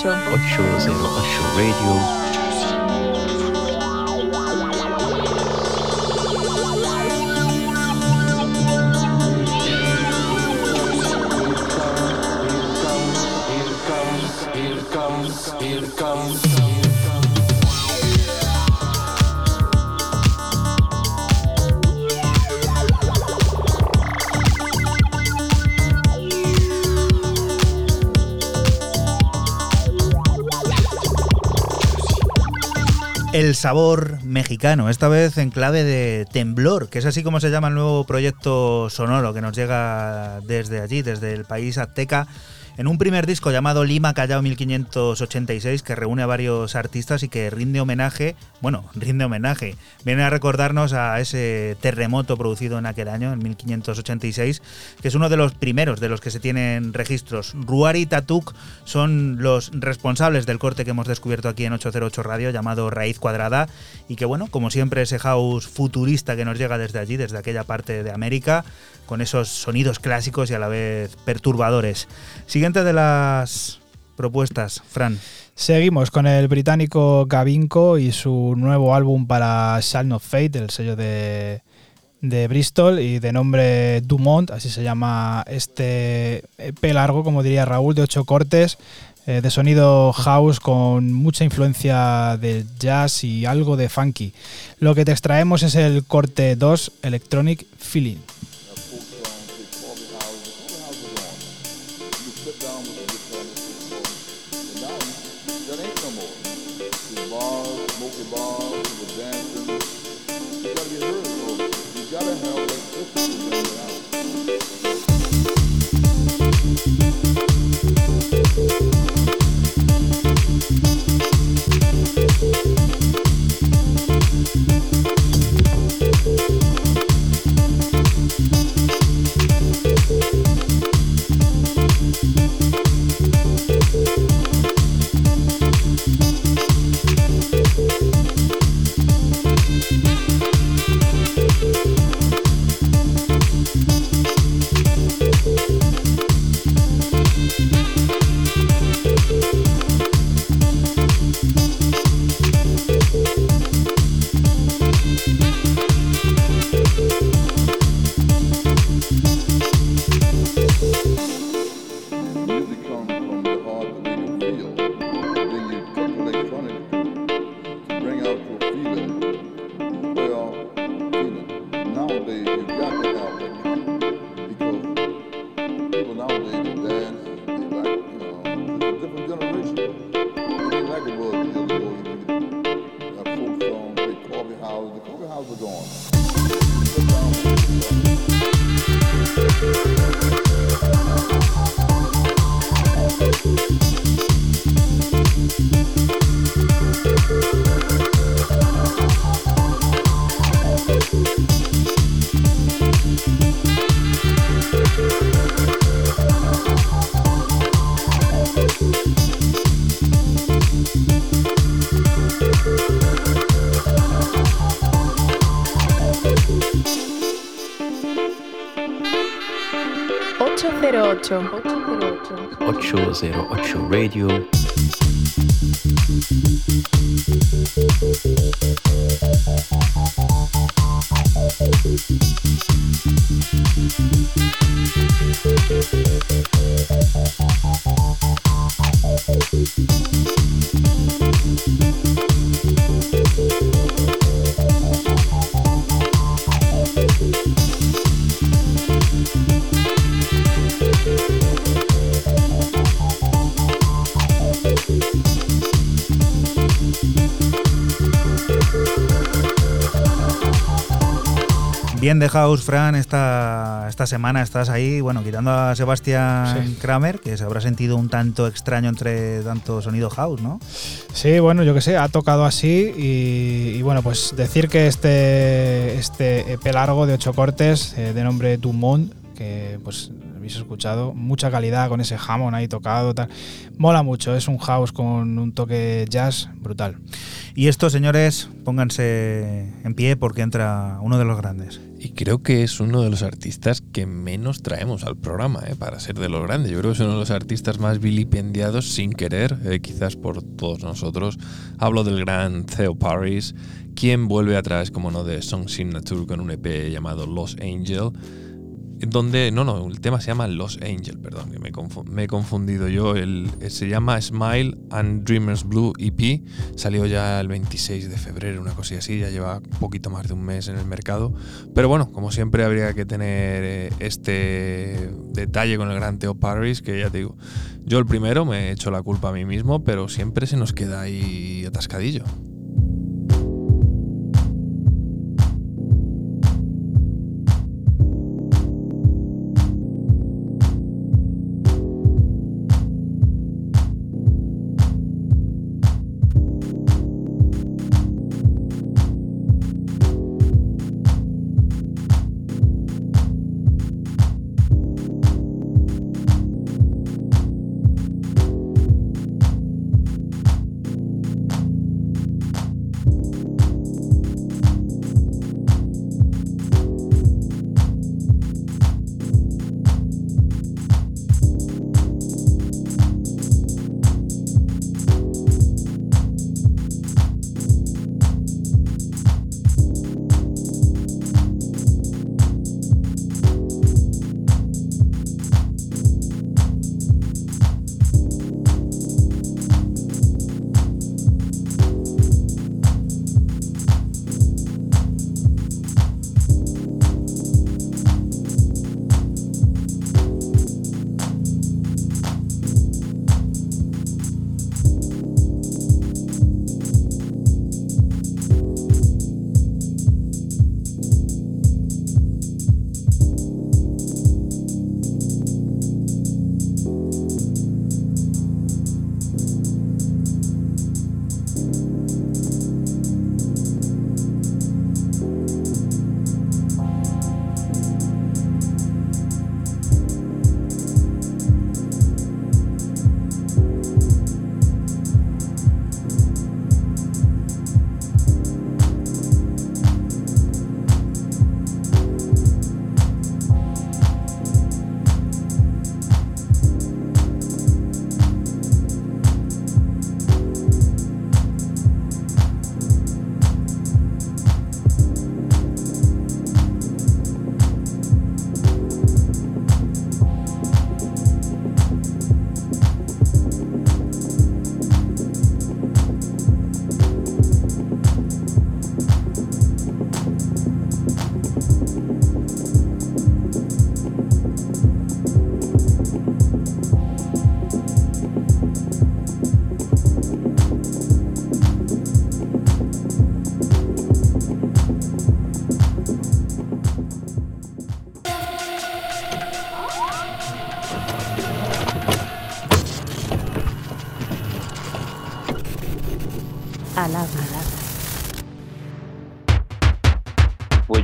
808.
808 Radio.
Sabor mexicano, esta vez en clave de temblor, que es así como se llama el nuevo proyecto sonoro que nos llega desde allí, desde el país azteca, en un primer disco llamado Lima Callao 1586, que reúne a varios artistas y que rinde homenaje, bueno, rinde homenaje, viene a recordarnos a ese terremoto producido en aquel año, en 1586, que es uno de los primeros de los que se tienen registros. Ruari y Tatuk son los responsables del corte que hemos descubierto aquí en 808 Radio, llamado Raíz Cuadrada, y que bueno, como siempre, ese house futurista que nos llega desde allí, desde aquella parte de América, con esos sonidos clásicos y a la vez perturbadores. Siguiente de las propuestas, Fran.
Seguimos con el británico Gavinco y su nuevo álbum para Shall of Fate, el sello de, Bristol y de nombre Dumont, así se llama este EP largo, como diría Raúl, de ocho cortes, eh, de sonido house con mucha influencia del jazz y algo de funky. Lo que te extraemos es el corte 2, Electronic Feeling. music on.
808.
808 Radio.
Bien de House, Fran, esta, esta semana estás ahí, bueno, quitando a Sebastián
Sí.
Kramer, que se habrá sentido un tanto extraño entre tanto sonido house, ¿no?
Sí, bueno, yo que sé, ha tocado así y, y bueno, pues decir que este, este EP largo de ocho cortes eh, de nombre Dumont, que pues habéis escuchado, mucha calidad con ese jamón ahí tocado, tal. Mola mucho, es un house con un toque jazz brutal.
Y esto, señores, pónganse en pie porque entra uno de los grandes.
Y creo que es uno de los artistas que menos traemos al programa, ¿eh? para ser de los grandes. Yo creo que es uno de los artistas más vilipendiados sin querer, eh, quizás por todos nosotros. Hablo del gran Theo Paris, quien vuelve a través, como no, de Song Signature con un EP llamado Los Angel. Donde, no, no, el tema se llama Los Angel, perdón, me, he confundido yo. El, eh, se llama Smile and Dreamers Blue EP. Salió ya el 26 de febrero, una cosa así, ya lleva poquito más de un mes en el mercado. Pero bueno, como siempre habría que tener eh, este detalle con el gran Theo Paris, que ya te digo, yo el primero me he hecho la culpa a mí mismo, pero siempre se nos queda ahí atascadillo.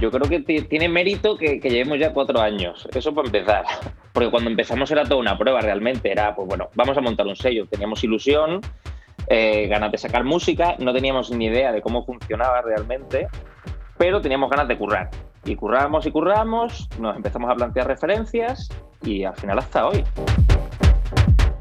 Yo creo que ti- tiene mérito que, llevemos ya cuatro años. Eso para empezar. Porque cuando empezamos era toda una prueba realmente. Era, pues bueno, vamos a montar un sello. Teníamos ilusión, eh, ganas de sacar música. No teníamos ni idea de cómo funcionaba realmente, pero teníamos ganas de currar. Y curramos y curramos, nos empezamos a plantear referencias y al final hasta hoy.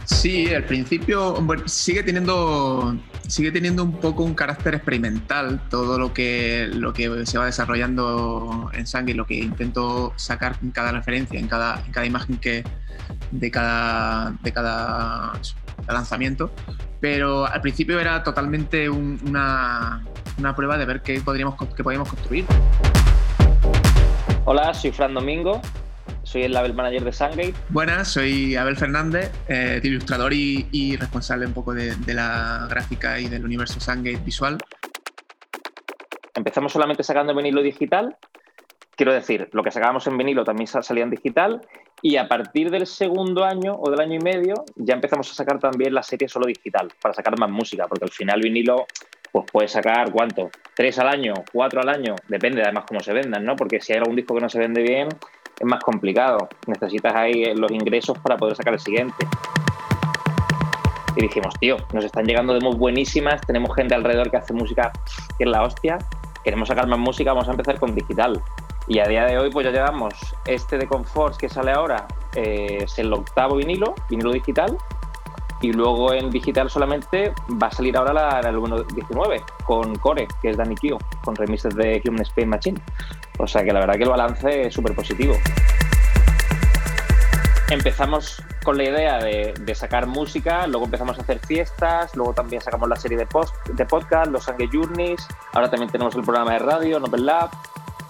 Sí, al principio sigue teniendo sigue teniendo un poco un carácter experimental todo lo que lo que se va desarrollando en Sangre, lo que intento sacar en cada referencia, en cada, cada imagen que de cada de cada lanzamiento. Pero al principio era totalmente un- una, una prueba de ver qué podríamos qué podíamos construir.
Hola, soy Fran Domingo, soy el label manager de Sungate.
Buenas, soy Abel Fernández, eh, ilustrador y, y responsable un poco de, de la gráfica y del universo Sungate visual.
Empezamos solamente sacando en vinilo digital. Quiero decir, lo que sacábamos en vinilo también sa- salía en digital. Y a partir del segundo año o del año y medio ya empezamos a sacar también la serie solo digital, para sacar más música, porque al final vinilo pues puedes sacar cuánto, tres al año, cuatro al año, depende además cómo se vendan, ¿no? Porque si hay algún disco que no se vende bien, es más complicado. Necesitas ahí eh, los ingresos para poder sacar el siguiente. Y dijimos, tío, nos están llegando demos buenísimas, tenemos gente alrededor que hace música que es la hostia, queremos sacar más música, vamos a empezar con digital. Y a día de hoy, pues ya llevamos este de Comforts que sale ahora, eh, es el octavo vinilo, vinilo digital, y luego en digital solamente va a salir ahora la, la número 19 con Core, que es Danny Kyo, con remixes de Human Space Machine. O sea que la verdad que el balance es súper positivo. Empezamos con la idea de, de sacar música, luego empezamos a hacer fiestas, luego también sacamos la serie de, post, de podcast, los Sangue Journeys, ahora también tenemos el programa de radio, Nobel Lab.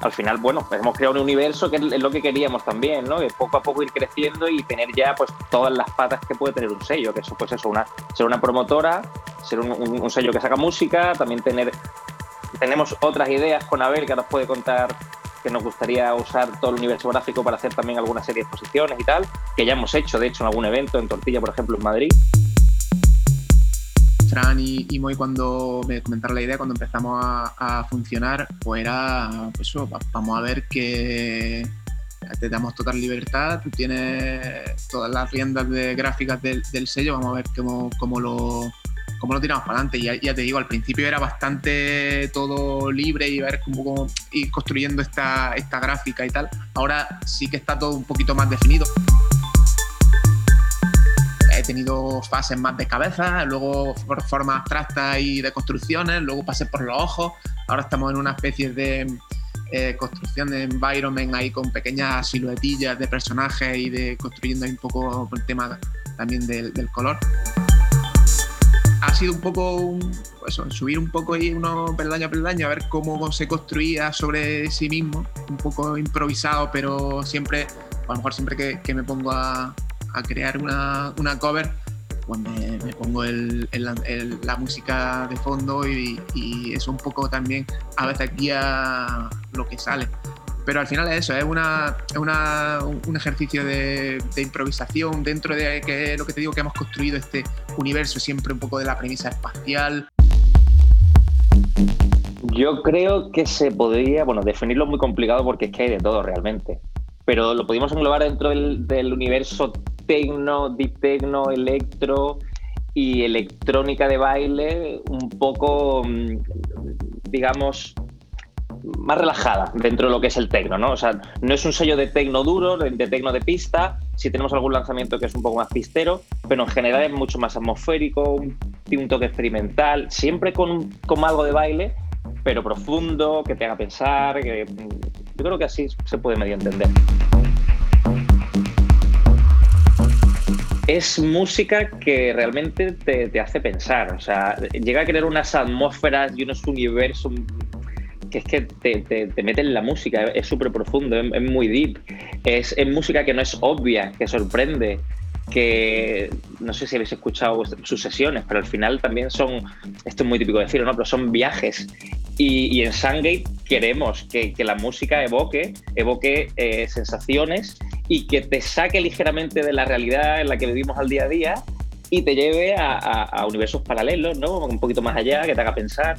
Al final, bueno, hemos creado un universo que es lo que queríamos también, ¿no? Poco a poco ir creciendo y tener ya pues todas las patas que puede tener un sello, que eso pues eso, una, ser una promotora, ser un, un- un sello que saca música, también tener tenemos otras ideas con Abel que nos puede contar que nos gustaría usar todo el universo gráfico para hacer también alguna serie de exposiciones y tal, que ya hemos hecho, de hecho, en algún evento, en Tortilla, por ejemplo, en Madrid.
Fran y, y Moy cuando me comentaron la idea, cuando empezamos a, funcionar, pues era, pues vamos a ver que te damos total libertad, tú tienes todas las riendas de gráficas del, del sello, vamos a ver cómo, lo, cómo lo tiramos para adelante. Ya, ya te digo, al principio era bastante todo libre y ver cómo, ir construyendo esta, esta gráfica y tal. Ahora sí que está todo un poquito más definido tenido fases más de cabeza, luego por formas abstractas y de construcciones, luego pasé por los ojos, ahora estamos en una especie de eh, construcción de environment ahí con pequeñas siluetillas de personajes y de construyendo un poco el tema también del, color. Ha sido un poco un- pues subir un poco ahí uno peldaño a peldaño a ver cómo se construía sobre sí mismo, un poco improvisado, pero siempre, a lo mejor siempre que me pongo a, a crear una, una cover, pues me, pongo el- la música de fondo y, y un poco también a veces guía lo que sale. Pero al final es eso, es, una, una- un ejercicio de, de improvisación dentro de que lo que te digo que hemos construido este universo siempre un poco de la premisa espacial.
Yo creo que se podría, bueno, definirlo es muy complicado porque es que hay de todo realmente, pero lo podríamos englobar dentro del, universo tecno, deep techno, electro y electrónica de baile, un poco, mm, digamos, más relajada dentro de lo que es el tecno, ¿no? O sea, no es un sello de tecno duro, de tecno de pista, si tenemos algún lanzamiento que es un poco más pistero, pero en general es mucho más atmosférico, un, toque experimental, siempre con, con algo de baile, pero profundo, que te haga pensar, que yo creo que así se puede medio entender. Es música que realmente te, te hace pensar, o sea, llega a crear unas atmósferas y unos universos que es que te, te, te mete en la música, es súper profundo, es, es muy deep. Es, es música que no es obvia, que sorprende, que no sé si habéis escuchado sus sesiones, pero al final también son, esto es muy típico de decirlo, ¿no? pero son viajes. Y, y en Sungate queremos que, que, la música evoque, evoque eh, sensaciones y que te saque ligeramente de la realidad en la que vivimos al día a día y te lleve a, a, a universos paralelos, ¿no? un poquito más allá, que te haga pensar.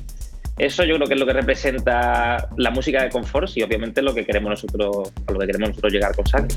Eso yo creo que es lo que representa la música de confort y obviamente lo que queremos nosotros, a lo que queremos nosotros llegar con Sangre.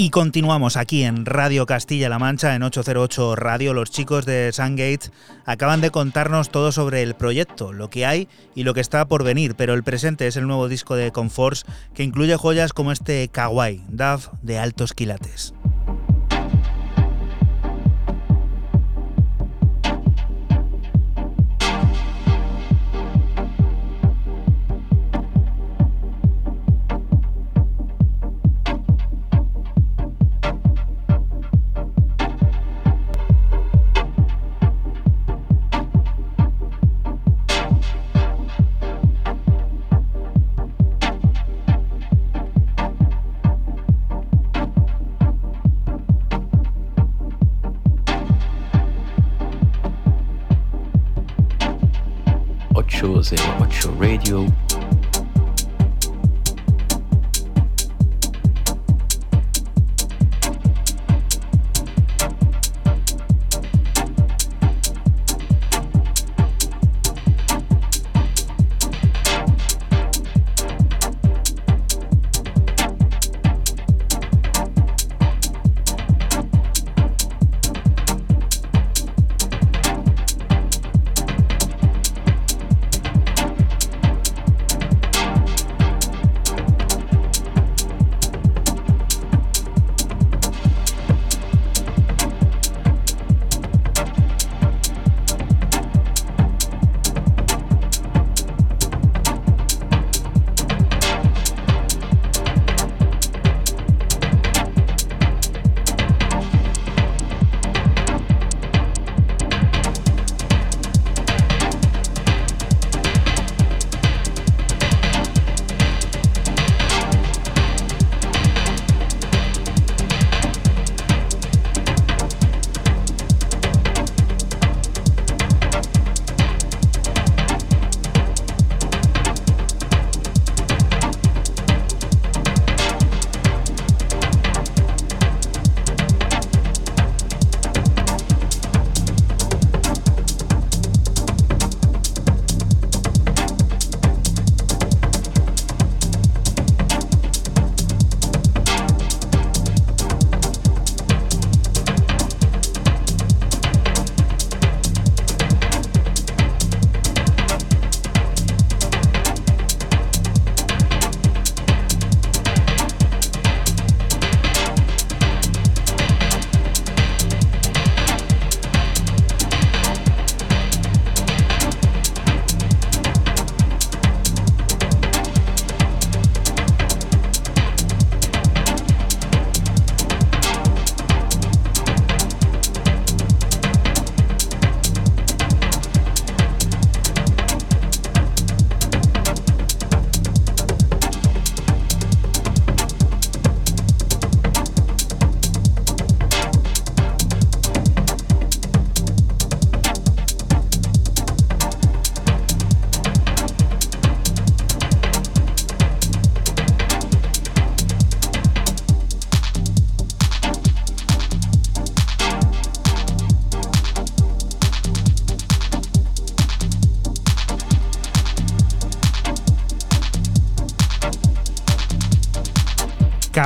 Y continuamos aquí en Radio Castilla-La Mancha, en 808 Radio. Los chicos de Sungate acaban de contarnos todo sobre el proyecto, lo que hay y lo que está por venir. Pero el presente es el nuevo disco de Conforce que incluye joyas como este Kawaii, DAF de altos quilates.
Radio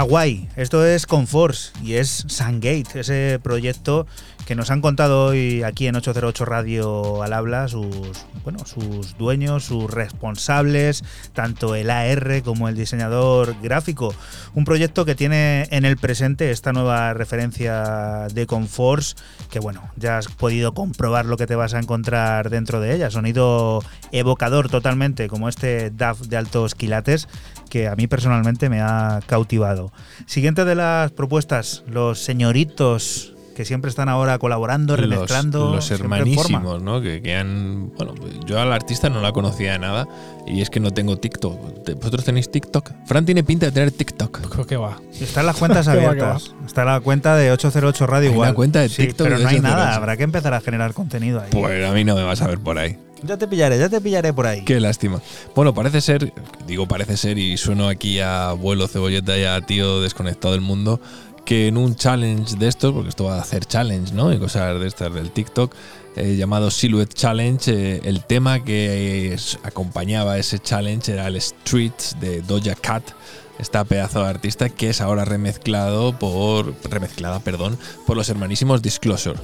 Kawaii. Esto es Conforce y es Sungate, ese proyecto que nos han contado hoy aquí en 808 Radio al habla sus, bueno, sus dueños, sus responsables, tanto el AR como el diseñador gráfico. Un proyecto que tiene en el presente esta nueva referencia de Conforce, que bueno, ya has podido comprobar lo que te vas a encontrar dentro de ella. Sonido evocador totalmente, como este DAF de altos quilates, que a mí personalmente me ha cautivado. Siguiente de las propuestas, los señoritos que siempre están ahora colaborando, remezclando.
Los, hermanísimos, ¿no? Que, han. Bueno, yo al artista no la conocía de nada y es que no tengo TikTok. ¿Vosotros tenéis TikTok? Fran tiene pinta de tener TikTok.
Creo que va.
Están las cuentas abiertas. Está la cuenta de 808 Radio
hay
igual.
Una cuenta de TikTok.
pero no hay nada. Habrá que empezar a generar contenido ahí.
Pues a mí no me vas a ver por ahí.
Ya te pillaré, ya te pillaré por ahí.
Qué lástima. Bueno, parece ser, digo parece ser y sueno aquí a abuelo cebolleta y a tío desconectado del mundo, que en un challenge de estos, porque esto va a hacer challenge, ¿no? Y cosas de estas del TikTok, eh, llamado Silhouette Challenge, eh, el tema que acompañaba ese challenge era el Streets de Doja Cat, esta pedazo de artista que es ahora remezclado por remezclada, perdón, por los hermanísimos Disclosure.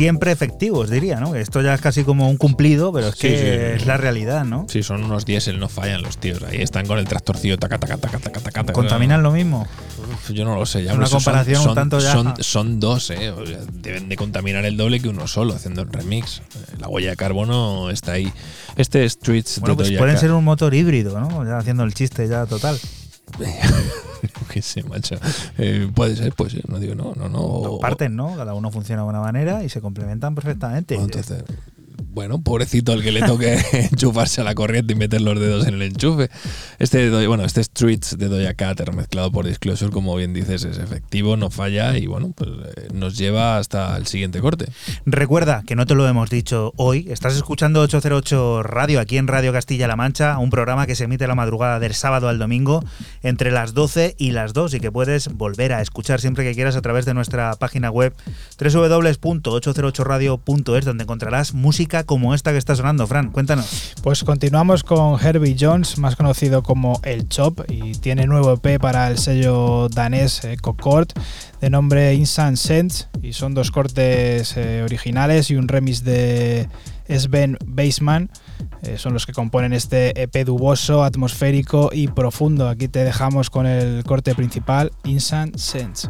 Siempre efectivos, diría, ¿no? Esto ya es casi como un cumplido, pero es que es la realidad, ¿no?
Sí, son unos diésel, no fallan los tíos. Ahí están con el tractorcillo, taca, taca, taca, taca, taca.
¿Contaminan lo mismo?
yo no lo sé. Ya
una comparación
son,
tanto ya.
Son, dos, ¿eh? deben de contaminar el doble que uno solo haciendo el remix. La huella de carbono está ahí. Este Streets
bueno, pues pueden ser un motor híbrido, ¿no? Ya haciendo el chiste ya total.
que sé, macho. Eh, puede ser, pues no digo no, no, no.
parten, ¿no? Cada uno funciona de una manera y se complementan perfectamente.
Entonces, bueno, pobrecito el que le toque enchufarse a la corriente y meter los dedos en el enchufe. Este, bueno, este Streets de Doja Cat mezclado por Disclosure, como bien dices, es efectivo, no falla y bueno, pues eh, nos lleva hasta el siguiente corte.
Recuerda que no te lo hemos dicho hoy, estás escuchando 808 Radio aquí en Radio Castilla-La Mancha, un programa que se emite la madrugada del sábado al domingo entre las 12 y las 2 y que puedes volver a escuchar siempre que quieras a través de nuestra página web www.808radio.es donde encontrarás música como esta que está sonando, Fran. Cuéntanos.
Pues continuamos con Herbie Jones, más conocido como El Chop, y tiene nuevo EP para el sello danés eh, de nombre Insane Sense, y son dos cortes eh, originales y un remix de Sven Baseman. Eh, son los que componen este EP duboso, atmosférico y profundo. Aquí te dejamos con el corte principal, Instant Sense.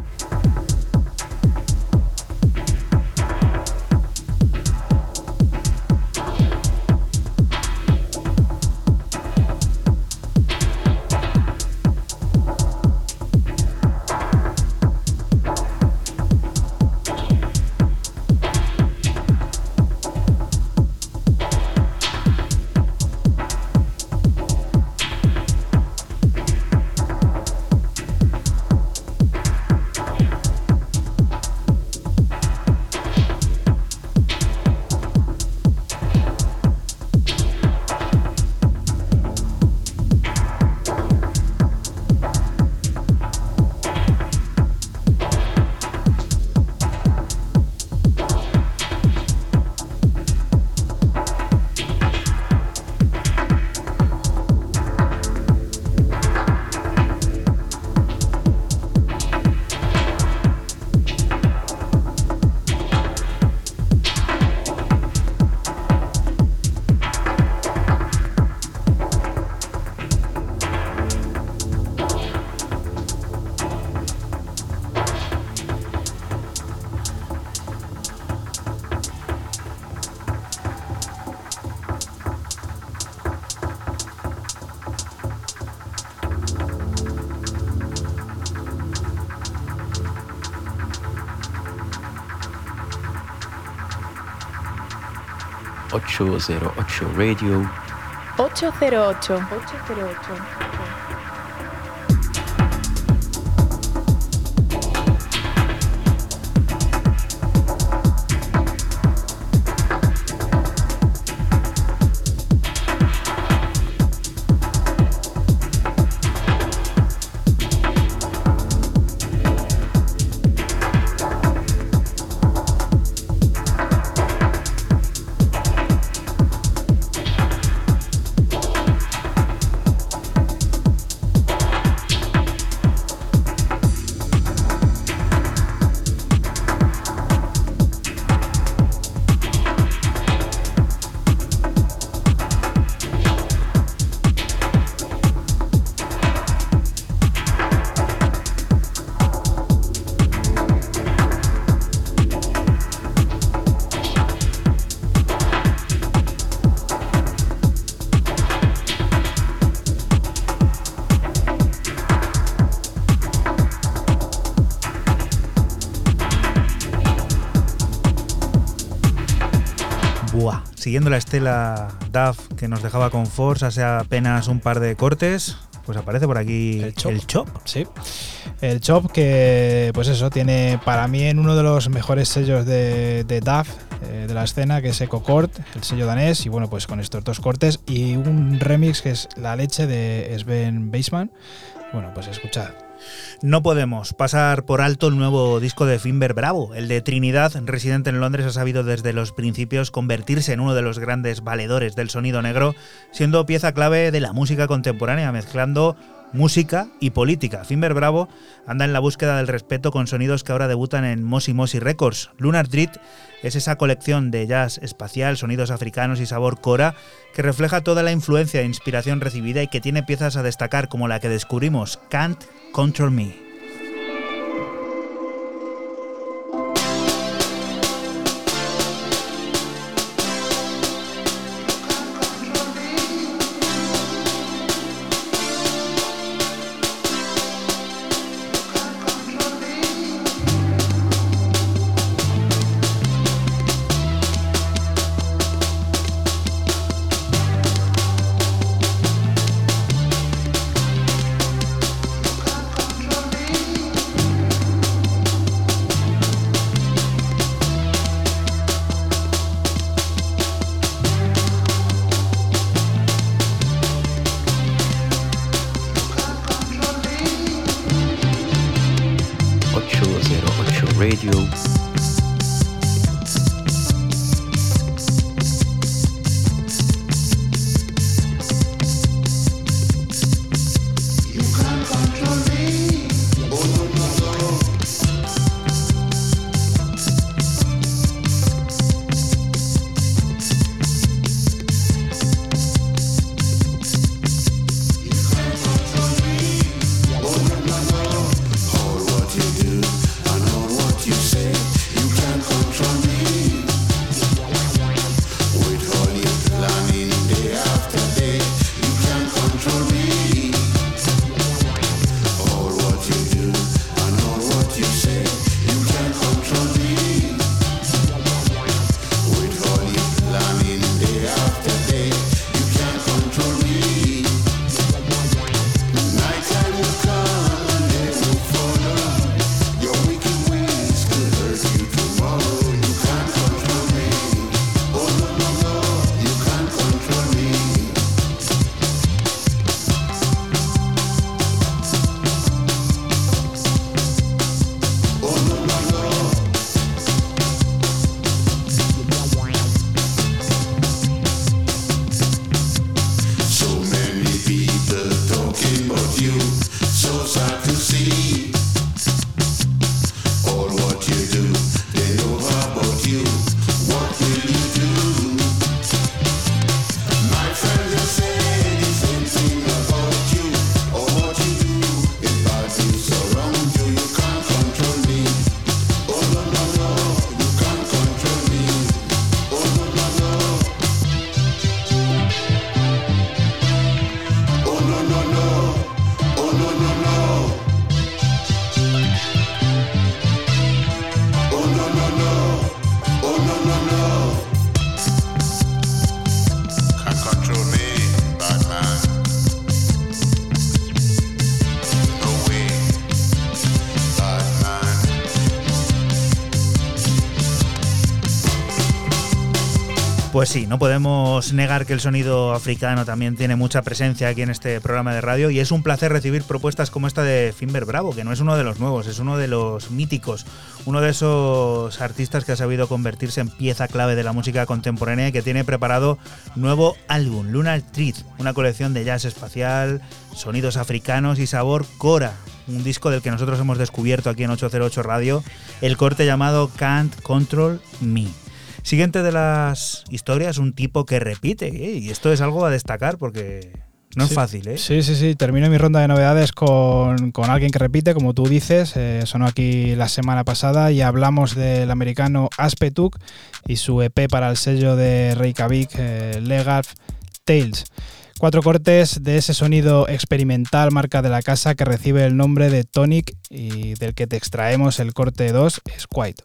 808 Radio.
808. 808.
Siguiendo la estela DAF que nos dejaba con Force hace apenas un par de cortes, pues aparece por aquí el Chop.
Sí. El Chop que, pues eso, tiene para mí en uno de los mejores sellos de, de DAF eh, de la escena, que es EcoCort, el sello danés, y bueno, pues con estos dos cortes y un remix que es La leche de Sven Baseman. Bueno, pues escuchad.
No podemos pasar por alto el nuevo disco de Finber Bravo. El de Trinidad, residente en Londres, ha sabido desde los principios convertirse en uno de los grandes valedores del sonido negro, siendo pieza clave de la música contemporánea, mezclando música y política. Finber Bravo anda en la búsqueda del respeto con sonidos que ahora debutan en Mosi Mosi Records. Lunar Dread es esa colección de jazz espacial, sonidos africanos y sabor cora que refleja toda la influencia e inspiración recibida y que tiene piezas a destacar como la que descubrimos, Can't Control Me. Pues sí, no podemos negar que el sonido africano también tiene mucha presencia aquí en este programa de radio y es un placer recibir propuestas como esta de Finber Bravo, que no es uno de los nuevos, es uno de los míticos, uno de esos artistas que ha sabido convertirse en pieza clave de la música contemporánea y que tiene preparado nuevo álbum, Lunar Treat, una colección de jazz espacial, sonidos africanos y sabor Cora, un disco del que nosotros hemos descubierto aquí en 808 Radio, el corte llamado Can't Control Me. Siguiente de las historias, un tipo que repite, ¿eh? y esto es algo a destacar porque no es fácil, ¿eh?
Sí, sí, sí. Termino mi ronda de novedades con, alguien que repite, como tú dices. Eh, sonó aquí la semana pasada y hablamos del americano Aspetuk y su EP para el sello de Reykjavik, eh, Legal Tales. Cuatro cortes de ese sonido experimental marca de la casa que recibe el nombre de Tonic y del que te extraemos el corte 2, Squite.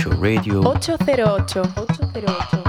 808 Radio.
808.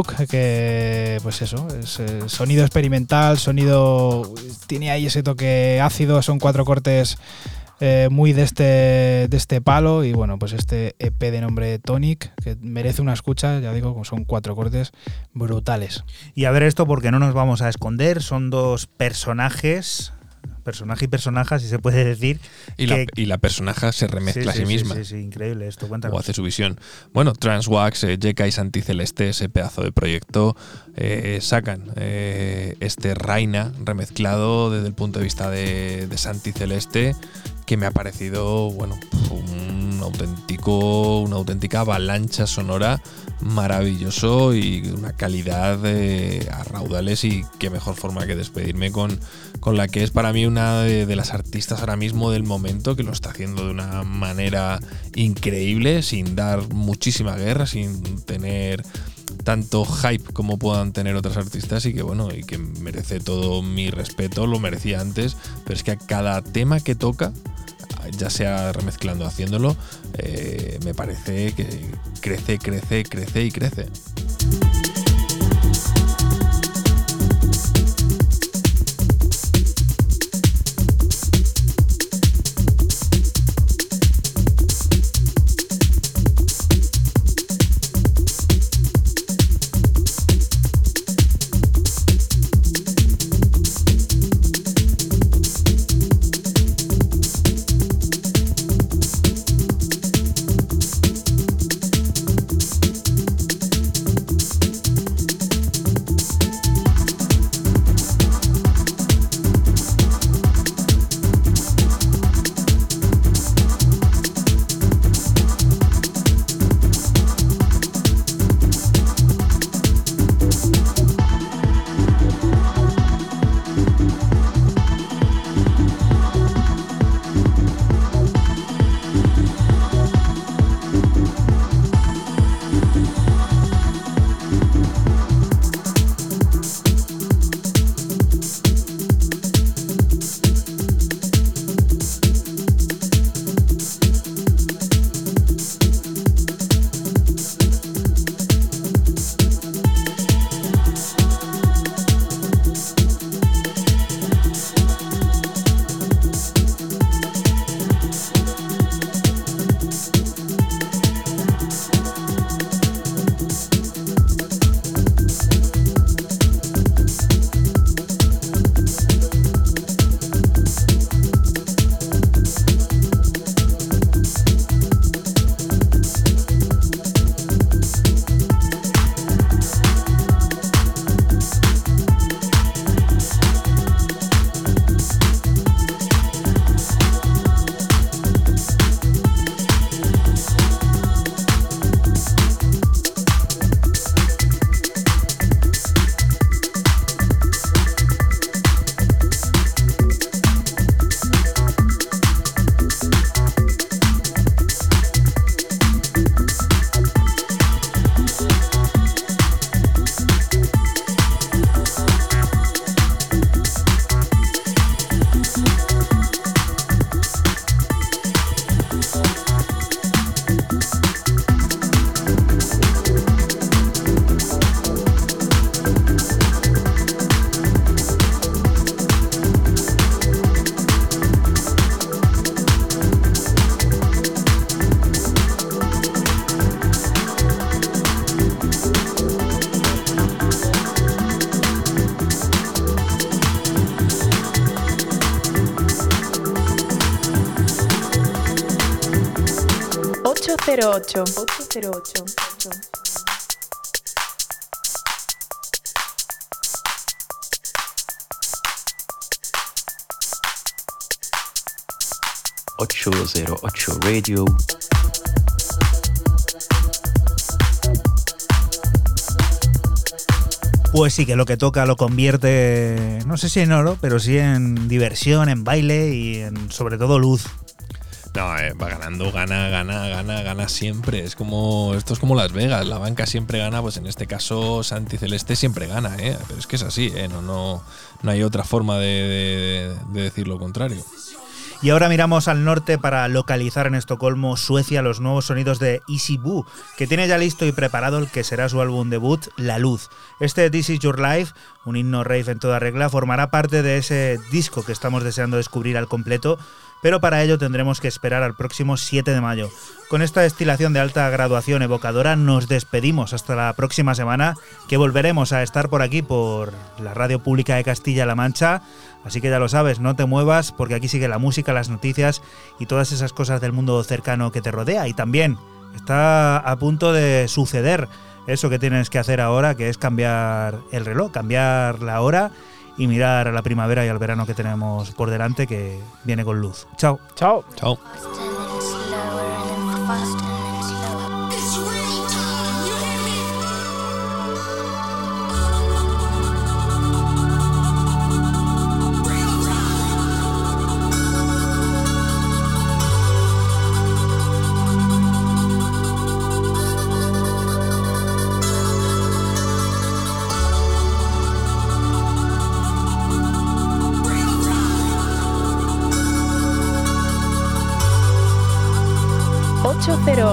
808. que pues eso, es eh, sonido experimental, sonido. Tiene ahí ese toque ácido, son cuatro cortes eh, muy de este, de este palo. Y bueno, pues este EP de nombre Tonic, que merece una escucha, ya digo, son cuatro cortes brutales.
Y a ver esto, porque no nos vamos a esconder, son dos personajes personaje y personaje, si se puede decir.
Y, la, y la personaje se remezcla
sí,
a sí, misma.
Sí, sí, increíble esto, cuéntanos.
O hace su visión. Bueno, Transwax, eh, Jeka y Santiceleste, ese pedazo de proyecto, eh, sacan eh, este Raina remezclado desde el punto de vista de, de Santiceleste, que me ha parecido, bueno, un auténtico, una auténtica avalancha sonora maravilloso y una calidad eh, a raudales y qué mejor forma que despedirme con, con la que es para mí una de, de, las artistas ahora mismo del momento que lo está haciendo de una manera increíble sin dar muchísima guerra sin tener tanto hype como puedan tener otras artistas y que bueno y que merece todo mi respeto lo merecía antes pero es que a cada tema que toca ya sea remezclando haciéndolo, eh, me parece que crece, crece, crece y crece.
Cero ocho ocho cero ocho
ocho cero ocho Radio.
Pues sí, que lo que toca lo convierte, no sé si en oro, pero sí en diversión, en baile y en sobre todo luz.
Gana, gana, gana, gana siempre. Es como. Esto es como Las Vegas. La banca siempre gana, pues en este caso Santi Celeste siempre gana, ¿eh? Pero es que es así, ¿eh? No, no, no hay otra forma de, de decir lo contrario.
Y ahora miramos al norte para localizar en Estocolmo, Suecia, los nuevos sonidos de Easy Boo, que tiene ya listo y preparado el que será su álbum debut, La Luz. Este This Is Your Life, un himno rave en toda regla, formará parte de ese disco que estamos deseando descubrir al completo, pero para ello tendremos que esperar al próximo 7 de mayo. Con esta destilación de alta graduación evocadora nos despedimos hasta la próxima semana, que volveremos a estar por aquí por la Radio Pública de Castilla-La Mancha Así que ya lo sabes, no te muevas porque aquí sigue la música, las noticias y todas esas cosas del mundo cercano que te rodea. Y también está a punto de suceder eso que tienes que hacer ahora, que es cambiar el reloj, cambiar la hora y mirar a la primavera y al verano que tenemos por delante que viene con luz. Chao.
Chao.
Chao.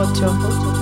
Ocho cero ocho.